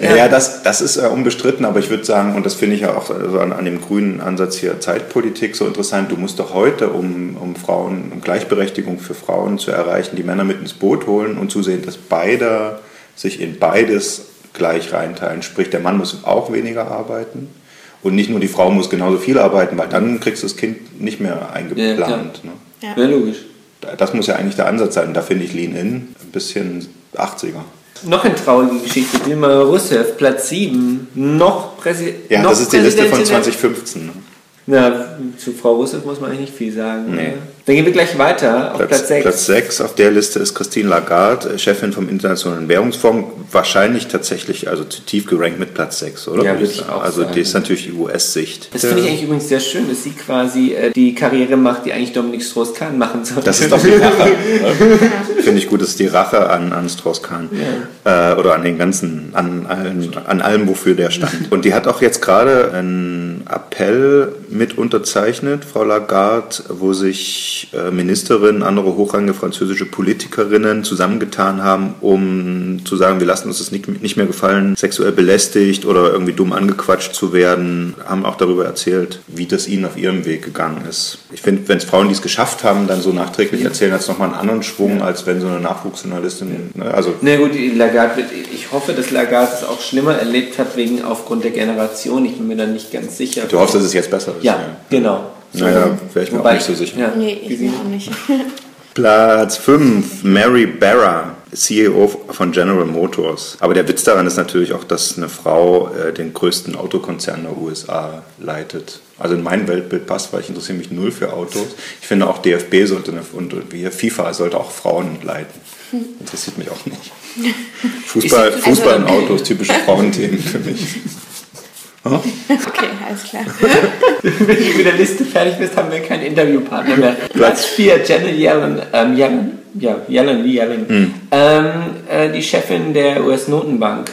Ja, ja das, das ist äh, unbestritten, aber ich würde sagen, und das finde ich ja auch also an, an, dem grünen Ansatz hier Zeitpolitik so interessant, du musst doch heute, um, um Frauen, um Gleichberechtigung für Frauen zu erreichen, die Männer mit ins Boot holen und zusehen, dass beide sich in beides gleich reinteilen. Sprich, der Mann muss auch weniger arbeiten Und nicht nur die Frau muss genauso viel arbeiten, weil dann kriegst du das Kind nicht mehr eingeplant. Ja, ne? Ja. Ja, logisch. Das muss ja eigentlich der Ansatz sein. Da finde ich Lean In ein bisschen 80er. Noch eine traurige Geschichte. Dilma Rousseff, Platz 7. Noch Präsident. Ja, noch das ist die Liste von Präsidentin der- 2015. Ne? Na, zu Frau Rousseff muss man eigentlich nicht viel sagen. Nee. oder? Dann gehen wir gleich weiter auf Platz, 6. Platz 6 auf der Liste ist Christine Lagarde, Chefin vom Internationalen Währungsfonds. Wahrscheinlich tatsächlich also zu tief gerankt mit Platz 6, oder? Ja, Würde ich auch Also sagen. die ist natürlich die US-Sicht. Das finde ich eigentlich übrigens sehr schön, dass sie quasi äh, die Karriere macht, die eigentlich Dominik Strauss-Kahn machen sollte. Das ist doch die Rache. [LAUGHS] Finde ich gut, das ist die Rache an, an Strauss-Kahn. Äh, oder an den ganzen, an, allen, an allem, wofür der stand. Und die hat auch jetzt gerade einen Appell mit unterzeichnet, Frau Lagarde, wo sich äh, Ministerinnen, andere hochrangige französische Politikerinnen zusammengetan haben, um zu sagen, wir lassen uns das nicht, nicht mehr gefallen, sexuell belästigt oder irgendwie dumm angequatscht zu werden, haben auch darüber erzählt, wie das ihnen auf ihrem Weg gegangen ist. Ich finde, wenn es Frauen, die es geschafft haben, dann so nachträglich erzählen, hat es nochmal einen anderen Schwung, als wenn so eine Nachwuchsjournalistin, ne, also Na gut, die Lagarde, ich hoffe, dass Lagarde es auch schlimmer erlebt hat, wegen aufgrund der Generation. Ich bin mir da nicht ganz sicher. du hoffst, dass es jetzt besser ist. Ja, genau. Naja, wäre ich mir auch Wobei- nicht so sicher. Ja. Nee, ich mir auch nicht. [LAUGHS] Platz 5, Mary Barra, CEO von General Motors. Aber der Witz daran ist natürlich auch, dass eine Frau äh, den größten Autokonzern der USA leitet. Also in mein Weltbild passt, weil ich interessiere mich null für Autos. Ich finde auch DFB sollte eine, und wie FIFA sollte auch Frauen leiten. Interessiert mich auch nicht. [LAUGHS] Fußball, Fußball also- und Autos, typische Frauenthemen für mich. [LAUGHS] Okay, alles klar. [LAUGHS] Wenn du mit der Liste fertig bist, haben wir keinen Interviewpartner mehr. Platz 4, Janet Yellen, ähm, Yellen, ja, Yellen, wie Yellen, Hm. ähm, äh, die Chefin der US-Notenbank.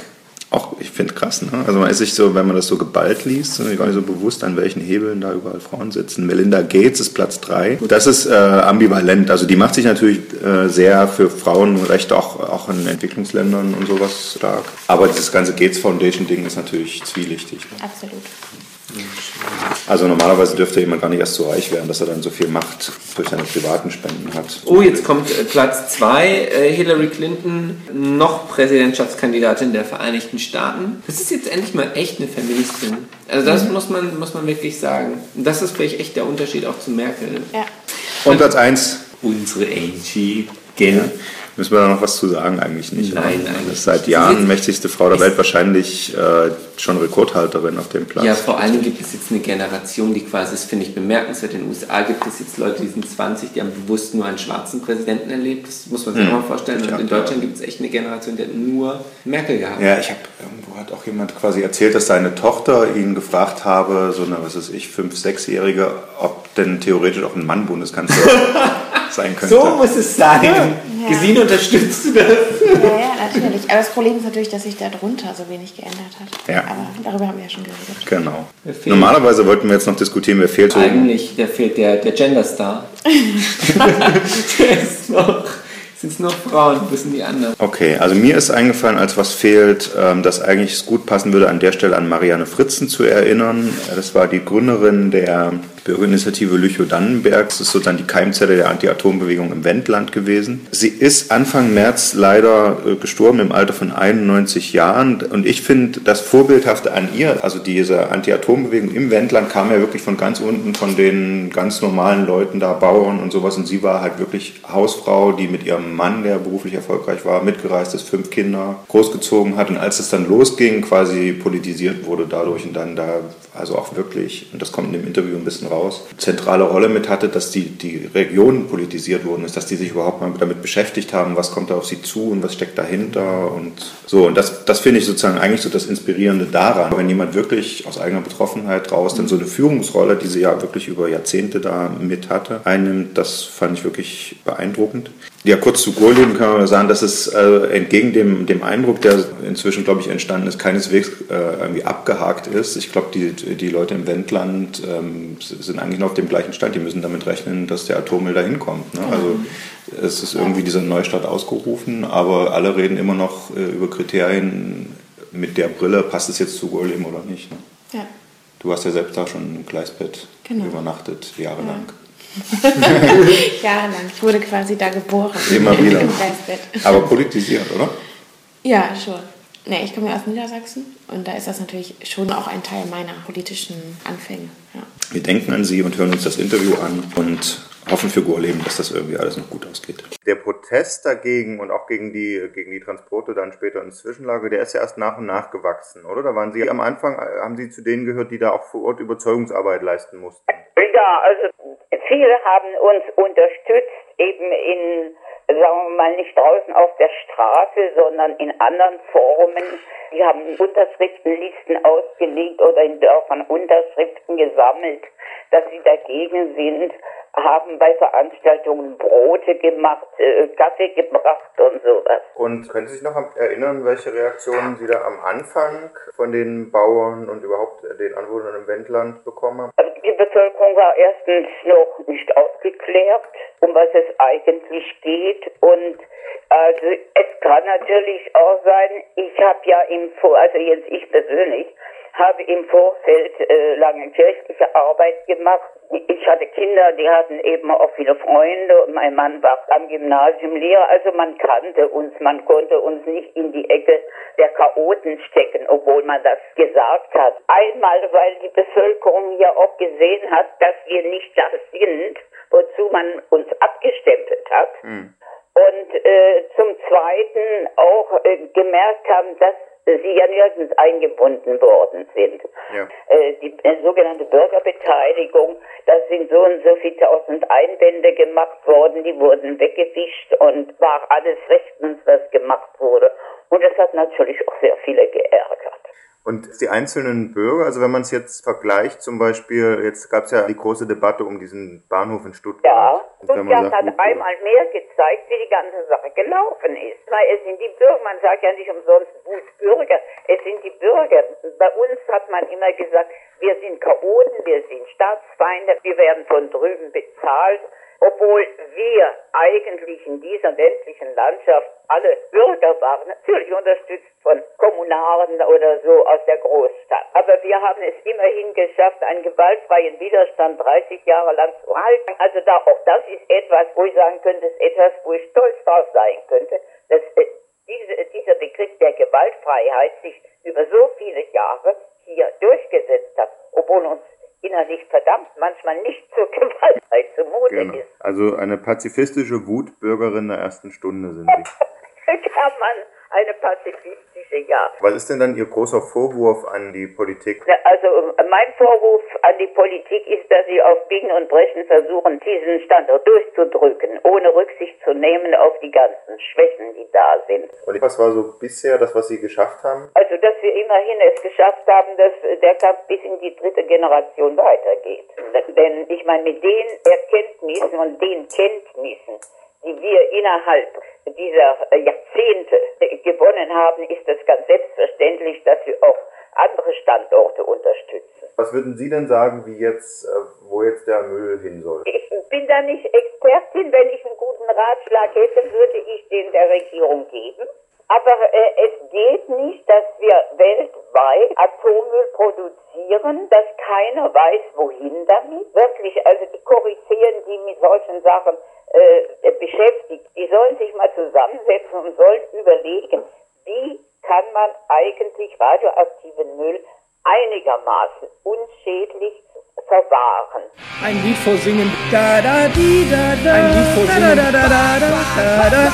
Auch, ich finde krass, ne? Also man ist sich so, wenn man das so geballt liest, mir gar nicht so bewusst, an welchen Hebeln da überall Frauen sitzen. Melinda Gates ist Platz 3. Das ist äh, ambivalent. Also die macht sich natürlich äh, sehr für Frauenrechte auch, auch in Entwicklungsländern und sowas stark. Aber dieses ganze Gates Foundation-Ding ist natürlich zwielichtig. Ne? Absolut. Also normalerweise dürfte jemand gar nicht erst so reich werden, dass er dann so viel Macht durch seine privaten Spenden hat. Oh, jetzt kommt äh, Platz 2, äh, Hillary Clinton, noch Präsidentschaftskandidatin der Vereinigten Staaten. Das ist jetzt endlich mal echt eine Feministin. Also das Mhm. muss, man, muss man wirklich sagen. Und das ist vielleicht echt der Unterschied auch zu Merkel. Ja. Und Platz 1. Unsere Angie. Gell? Müssen wir da noch was zu sagen? Eigentlich nicht. Nein, oder? eigentlich Das ist seit. Jahren mächtigste Frau der Welt, wahrscheinlich äh, schon Rekordhalterin auf dem Platz. Ja, vor allem gibt es jetzt eine Generation, die quasi, das finde ich bemerkenswert, in den USA gibt es jetzt Leute, die sind 20, die haben bewusst nur einen schwarzen Präsidenten erlebt. Das muss man sich Hm. auch mal vorstellen. Und Ja, in. Deutschland gibt es echt eine Generation, die hat nur Merkel gehabt. Ja, ich habe irgendwo hat auch jemand quasi erzählt, dass seine Tochter ihn gefragt habe, so eine, was weiß ich, fünf, sechsjährige, ob denn theoretisch auch ein Mann Bundeskanzler [LAUGHS] sein könnte. So muss es sein. Gesine unterstützt du das. Ja, ja, natürlich. Aber das Problem ist natürlich, dass sich da drunter so wenig geändert hat. Ja. Aber darüber haben wir ja schon geredet. Genau. Normalerweise wollten wir jetzt noch diskutieren, wer fehlt so. Eigentlich, der fehlt der, der Genderstar. [LAUGHS] der ist noch, sind nur Frauen, wo sind die anderen? Okay, also mir ist eingefallen, als was fehlt, ähm, dass eigentlich es gut passen würde, an der Stelle an Marianne Fritzen zu erinnern. Das war die Gründerin der Bürgerinitiative Lüchow-Dannenberg. Das ist sozusagen die Keimzelle der Anti-Atom-Bewegung im Wendland gewesen. Sie ist Anfang März leider äh, gestorben im Alter von 91 Jahren. Und ich finde das Vorbildhafte an ihr, also diese Anti-Atom-Bewegung im Wendland kam ja wirklich von ganz unten, von den ganz normalen Leuten da, Bauern und sowas. Und sie war halt wirklich Hausfrau, die mit ihrem Mann, der beruflich erfolgreich war, mitgereist ist, fünf Kinder großgezogen hat. Und als es dann losging, quasi politisiert wurde dadurch und dann da also auch wirklich, und das kommt in dem Interview ein bisschen raus, zentrale Rolle mit hatte, dass die, die Region politisiert worden ist, dass die sich überhaupt mal damit beschäftigt haben, was kommt da auf sie zu und was steckt dahinter und so. Und das, das finde ich sozusagen eigentlich so das Inspirierende daran. Wenn jemand wirklich aus eigener Betroffenheit raus dann so eine Führungsrolle, die sie ja wirklich über Jahrzehnte da mit hatte, einnimmt, das fand ich wirklich beeindruckend. Ja, kurz zu Gurleben kann man sagen, dass es äh, entgegen dem, dem Eindruck, der inzwischen, glaube ich, entstanden ist, keineswegs äh, irgendwie abgehakt ist. Ich glaube, die, die Leute im Wendland ähm, sind eigentlich noch auf dem gleichen Stand. Die müssen damit rechnen, dass der Atommüll da hinkommt. Ne? Also es ist irgendwie dieser Neustart ausgerufen, aber alle reden immer noch äh, über Kriterien mit der Brille, passt es jetzt zu Gurleben oder nicht. Ne? Ja. Du hast ja selbst da schon im Gleisbett Genau. übernachtet, jahrelang. [LAUGHS] Jahrelang. Ich wurde quasi da geboren. Immer [LAUGHS] wieder. Im. Aber politisiert, oder? Ja, schon. Ne, ich komme ja aus Niedersachsen und da ist das natürlich schon auch ein Teil meiner politischen Anfänge. Ja. Wir denken an Sie und hören uns das Interview an und hoffen für Gorleben, dass das irgendwie alles noch gut ausgeht. Der Protest dagegen und auch gegen die, gegen die Transporte dann später ins Zwischenlager, der ist ja erst nach und nach gewachsen, oder? Da waren Sie am Anfang, haben Sie zu denen gehört, die da auch vor Ort Überzeugungsarbeit leisten mussten? Ja, also viele haben uns unterstützt, eben in sagen wir mal, nicht draußen auf der Straße, sondern in anderen Formen. Die haben Unterschriftenlisten ausgelegt oder in Dörfern Unterschriften gesammelt, dass sie dagegen sind, haben bei Veranstaltungen Brote gemacht, äh, Kaffee gebracht und sowas. Und können Sie sich noch erinnern, welche Reaktionen Sie da am Anfang von den Bauern und überhaupt den Anwohnern im Wendland bekommen haben? Also die Bevölkerung war erstens noch nicht aufgeklärt, um was es eigentlich geht. Und also es kann natürlich auch sein, ich habe ja im Vor, also jetzt ich persönlich, habe im Vorfeld äh, lange kirchliche Arbeit gemacht. Ich hatte Kinder, die hatten eben auch viele Freunde und mein Mann war am Gymnasium Lehrer. Also man kannte uns, man konnte uns nicht in die Ecke der Chaoten stecken, obwohl man das gesagt hat. Einmal, weil die Bevölkerung ja auch gesehen hat, dass wir nicht das sind, wozu man uns abgestempelt hat. Mhm. Und äh, zum Zweiten auch äh, gemerkt haben, dass sie ja nirgends eingebunden worden sind. Ja. Äh, die äh, sogenannte Bürgerbeteiligung, da sind so und so viele tausend Einwände gemacht worden, die wurden weggefischt und war alles rechtens, was gemacht wurde. Und das hat natürlich auch sehr viele geärgert. Und die einzelnen Bürger, also wenn man es jetzt vergleicht, zum Beispiel, jetzt gab es ja die große Debatte um diesen Bahnhof in Stuttgart. Ja, und, das sagt, hat einmal mehr gezeigt, wie die ganze Sache gelaufen ist. Weil es sind die Bürger, man sagt ja nicht umsonst Bürger, es sind die Bürger. Bei uns hat man immer gesagt, wir sind Chaoten, wir sind Staatsfeinde, wir werden von drüben bezahlt obwohl wir eigentlich in dieser ländlichen Landschaft alle Bürger waren, natürlich unterstützt von Kommunaren oder so aus der Großstadt. Aber wir haben es immerhin geschafft, einen gewaltfreien Widerstand 30 Jahre lang zu halten. Also da, auch das ist etwas, wo ich sagen könnte, ist etwas, wo ich stolz drauf sein könnte, dass äh, diese, dieser Begriff der Gewaltfreiheit sich über so viele Jahre hier durchgesetzt hat, obwohl uns innerlich verdammt manchmal nicht zur [LAUGHS] Gewaltheit zumute genau. ist. Also eine pazifistische Wutbürgerin der ersten Stunde sind Sie. [LAUGHS] Kann man eine pazifistische, ja. Was ist denn dann Ihr großer Vorwurf an die Politik? Also mein Vorwurf an die Politik ist, dass sie auf Biegen und Brechen versuchen, diesen Standort durchzudrücken, ohne Rücksicht zu nehmen auf die ganzen Schwächen, die da sind. Und was war so bisher das, was Sie geschafft haben? Also, dass wir immerhin es geschafft haben, dass der Kampf bis in die dritte Generation weitergeht. Denn ich meine, mit den Erkenntnissen und den Kenntnissen, die wir innerhalb dieser Jahrzehnte gewonnen haben, ist es ganz selbstverständlich, dass wir auch andere Standorte unterstützen. Was würden Sie denn sagen, wie jetzt, äh, wo jetzt der Müll hin soll? Ich bin da nicht Expertin. Wenn ich einen guten Ratschlag hätte, würde ich den der Regierung geben. Aber äh, es geht nicht, dass wir weltweit Atommüll produzieren, dass keiner weiß, wohin damit. Wirklich, also die Koryphäen, die mit solchen Sachen äh, beschäftigt, die sollen sich mal zusammensetzen und sollen überlegen, wie kann man eigentlich radioaktiven Müll einigermaßen unschädlich verwahren. Ein Lied vorsingen. Da, da, di, da, da, Ein Lied vorsingen. Da, da, da, da, da, da,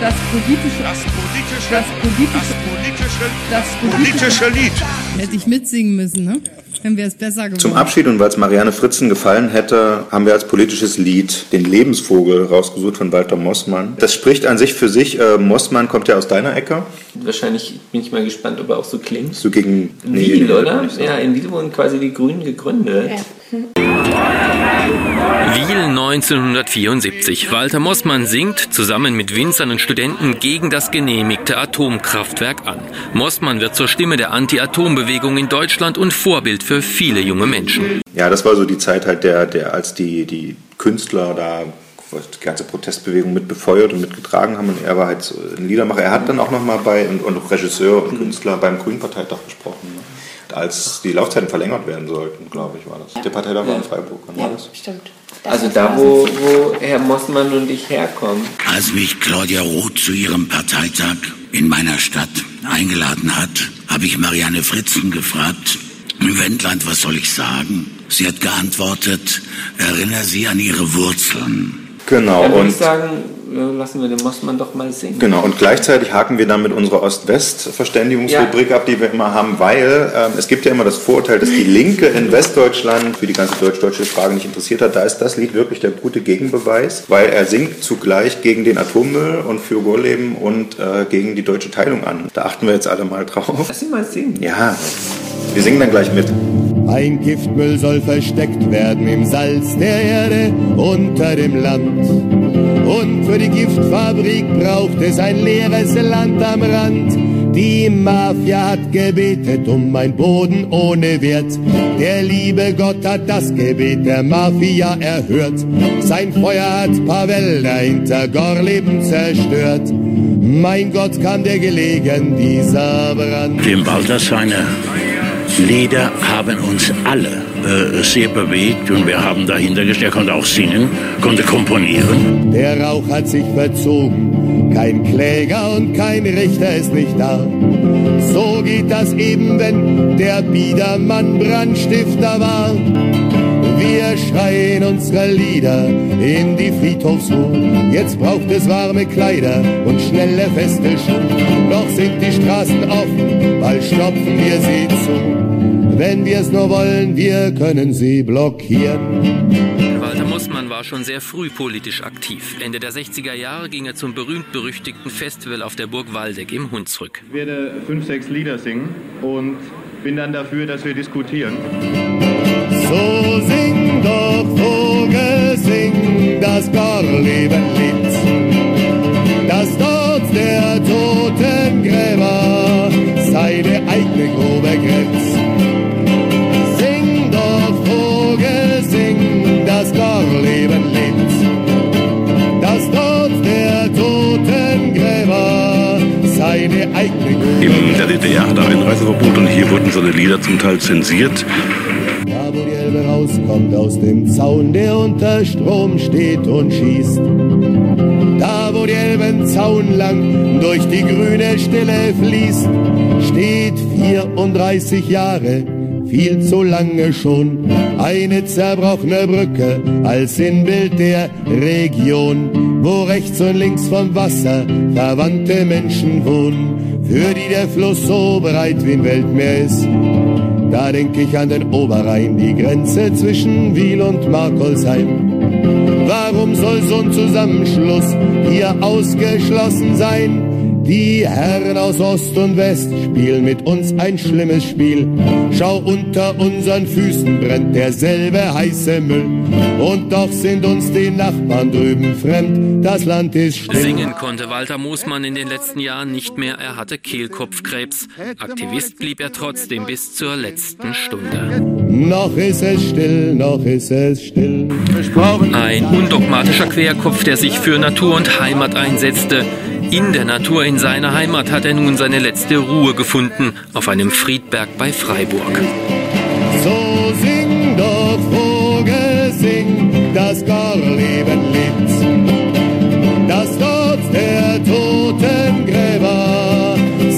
Das politische. Das politische. Das politische. Das politische. Das politische Lied. Hätte ich mitsingen müssen, ne? Dann wäre es besser geworden. Zum Abschied und weil es Marianne Fritzen gefallen hätte, haben wir als politisches Lied den Lebensvogel rausgesucht von Walter Mossmann. Das spricht an sich für sich. Äh, Mossmann kommt ja aus deiner Ecke. Wahrscheinlich bin ich mal gespannt, ob er auch so klingt. So gegen nee, Wiel, oder? Ja, in Wiel wurden quasi die Grünen gegründet. Ja. Wiel 1974. Walter Mossmann singt zusammen mit Winzern und Studenten gegen das genehmigte Atomkraftwerk an. Mossmann wird zur Stimme der Anti-Atom-Bewegung in Deutschland und Vorbild für viele junge Menschen. Ja, das war so die Zeit halt, der, der als die, die Künstler da die ganze Protestbewegung mit befeuert und mitgetragen haben. Und er war halt so ein Liedermacher. Er hat dann auch nochmal bei, und, und Regisseur und Künstler beim Grünen Parteitag gesprochen. Ne? Als die Laufzeiten verlängert werden sollten, glaube ich, war das. Ja. Der Parteitag war in Freiburg. Ja, das? stimmt. Das also da, wo, wo Herr Mossmann und ich herkommen. Als mich Claudia Roth zu ihrem Parteitag in meiner Stadt eingeladen hat, habe ich Marianne Fritzen gefragt, Wendland, was soll ich sagen? Sie hat geantwortet, erinnere sie an ihre Wurzeln. Genau. Dann würde ich sagen, lassen wir den Mossmann doch mal singen. Genau, und gleichzeitig haken wir dann mit unserer Ost-West-Verständigungsrubrik ja. ab, die wir immer haben, weil ähm, es gibt ja immer das Vorurteil, dass die Linke in Westdeutschland für die ganze deutsch-deutsche Frage nicht interessiert hat. Da ist das Lied wirklich der gute Gegenbeweis, weil er singt zugleich gegen den Atommüll und für Gorleben und äh, gegen die deutsche Teilung an. Da achten wir jetzt alle mal drauf. Lass ihn mal singen. Ja, wir singen dann gleich mit. Ein Giftmüll soll versteckt werden im Salz der Erde unter dem Land. Und für die Giftfabrik braucht es ein leeres Land am Rand. Die Mafia hat gebetet um ein Boden ohne Wert. Der liebe Gott hat das Gebet der Mafia erhört. Sein Feuer hat paar Wälder hinter Gorleben zerstört. Mein Gott kam der gelegen, dieser Brand. Dem Walter seine Lieder haben uns alle äh, sehr bewegt und wir haben dahinter gesteckt. Er konnte auch singen, konnte komponieren. Der Rauch hat sich verzogen, kein Kläger und kein Richter ist nicht da. So geht das eben, wenn der Biedermann Brandstifter war. Wir schreien unsere Lieder in die Friedhofsruhe. Jetzt braucht es warme Kleider und schnelle feste Schuhe. Noch sind die Straßen offen, bald stopfen wir sie zu. Wenn wir es nur wollen, wir können sie blockieren. Walter Mossmann war schon sehr früh politisch aktiv. Ende der 60er Jahre ging er zum berühmt-berüchtigten Festival auf der Burg Waldeck im Hunsrück. Ich werde fünf, sechs Lieder singen und bin dann dafür, dass wir diskutieren. So sing doch, Vogel, sing das Gorlebenlied, das dort der Totengräber seine eigene Grube gräbt. Das Gorlebenlied, das dort der Totengräber seine eigene In der DDR hat er Einreiseverbot und hier wurden seine Lieder zum Teil zensiert. Da wo die Elbe rauskommt aus dem Zaun, der unter Strom steht und schießt. Da wo die Elbe einen Zaun lang durch die grüne Stille fließt, steht 34 Jahre, viel zu lange schon, eine zerbrochene Brücke als Sinnbild der Region, wo rechts und links vom Wasser verwandte Menschen wohnen, für die der Fluss so breit wie ein Weltmeer ist. Da denk ich an den Oberrhein, die Grenze zwischen Wiel und Markolsheim. Warum soll so ein Zusammenschluss hier ausgeschlossen sein? Die Herren aus Ost und West spielen mit uns ein schlimmes Spiel. Schau, unter unseren Füßen brennt derselbe heiße Müll. Und doch sind uns die Nachbarn drüben fremd. Das Land ist still. Singen konnte Walter Moosmann in den letzten Jahren nicht mehr. Er hatte Kehlkopfkrebs. Aktivist blieb er trotzdem bis zur letzten Stunde. Noch ist es still, noch ist es still. Ein undogmatischer Querkopf, der sich für Natur und Heimat einsetzte. In der Natur in seiner Heimat hat er nun seine letzte Ruhe gefunden, auf einem Friedberg bei Freiburg. So sing doch, Vogel, sing das Gorlebenlied, das dort der Totengräber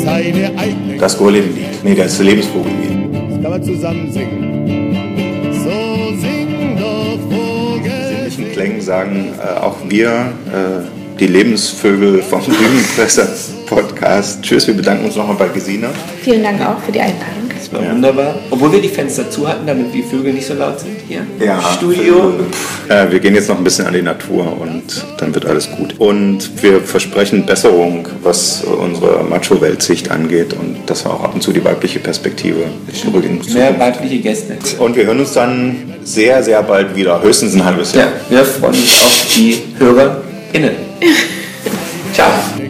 seine eigene... Das Gorlebenlied, nee, das Lebensvogellied. Das kann man zusammen singen. So sing doch, Vogel, In Klängen sagen äh, auch wir, äh, die Lebensvögel vom Lügenfresser Podcast. Tschüss, wir bedanken uns nochmal bei Gesina. Vielen Dank auch für die Einladung. Das war wunderbar. Obwohl wir die Fenster zu hatten, damit die Vögel nicht so laut sind hier Ja, im Studio. Äh, wir gehen jetzt noch ein bisschen an die Natur und dann wird alles gut. Und wir versprechen Besserung, was unsere Macho-Weltsicht angeht und dass wir auch ab und zu die weibliche Perspektive zurück in die Mehr weibliche Gäste. Und wir hören uns dann sehr, sehr bald wieder. Höchstens ein halbes Jahr. Ja, wir freuen uns auf die HörerInnen. Tchau.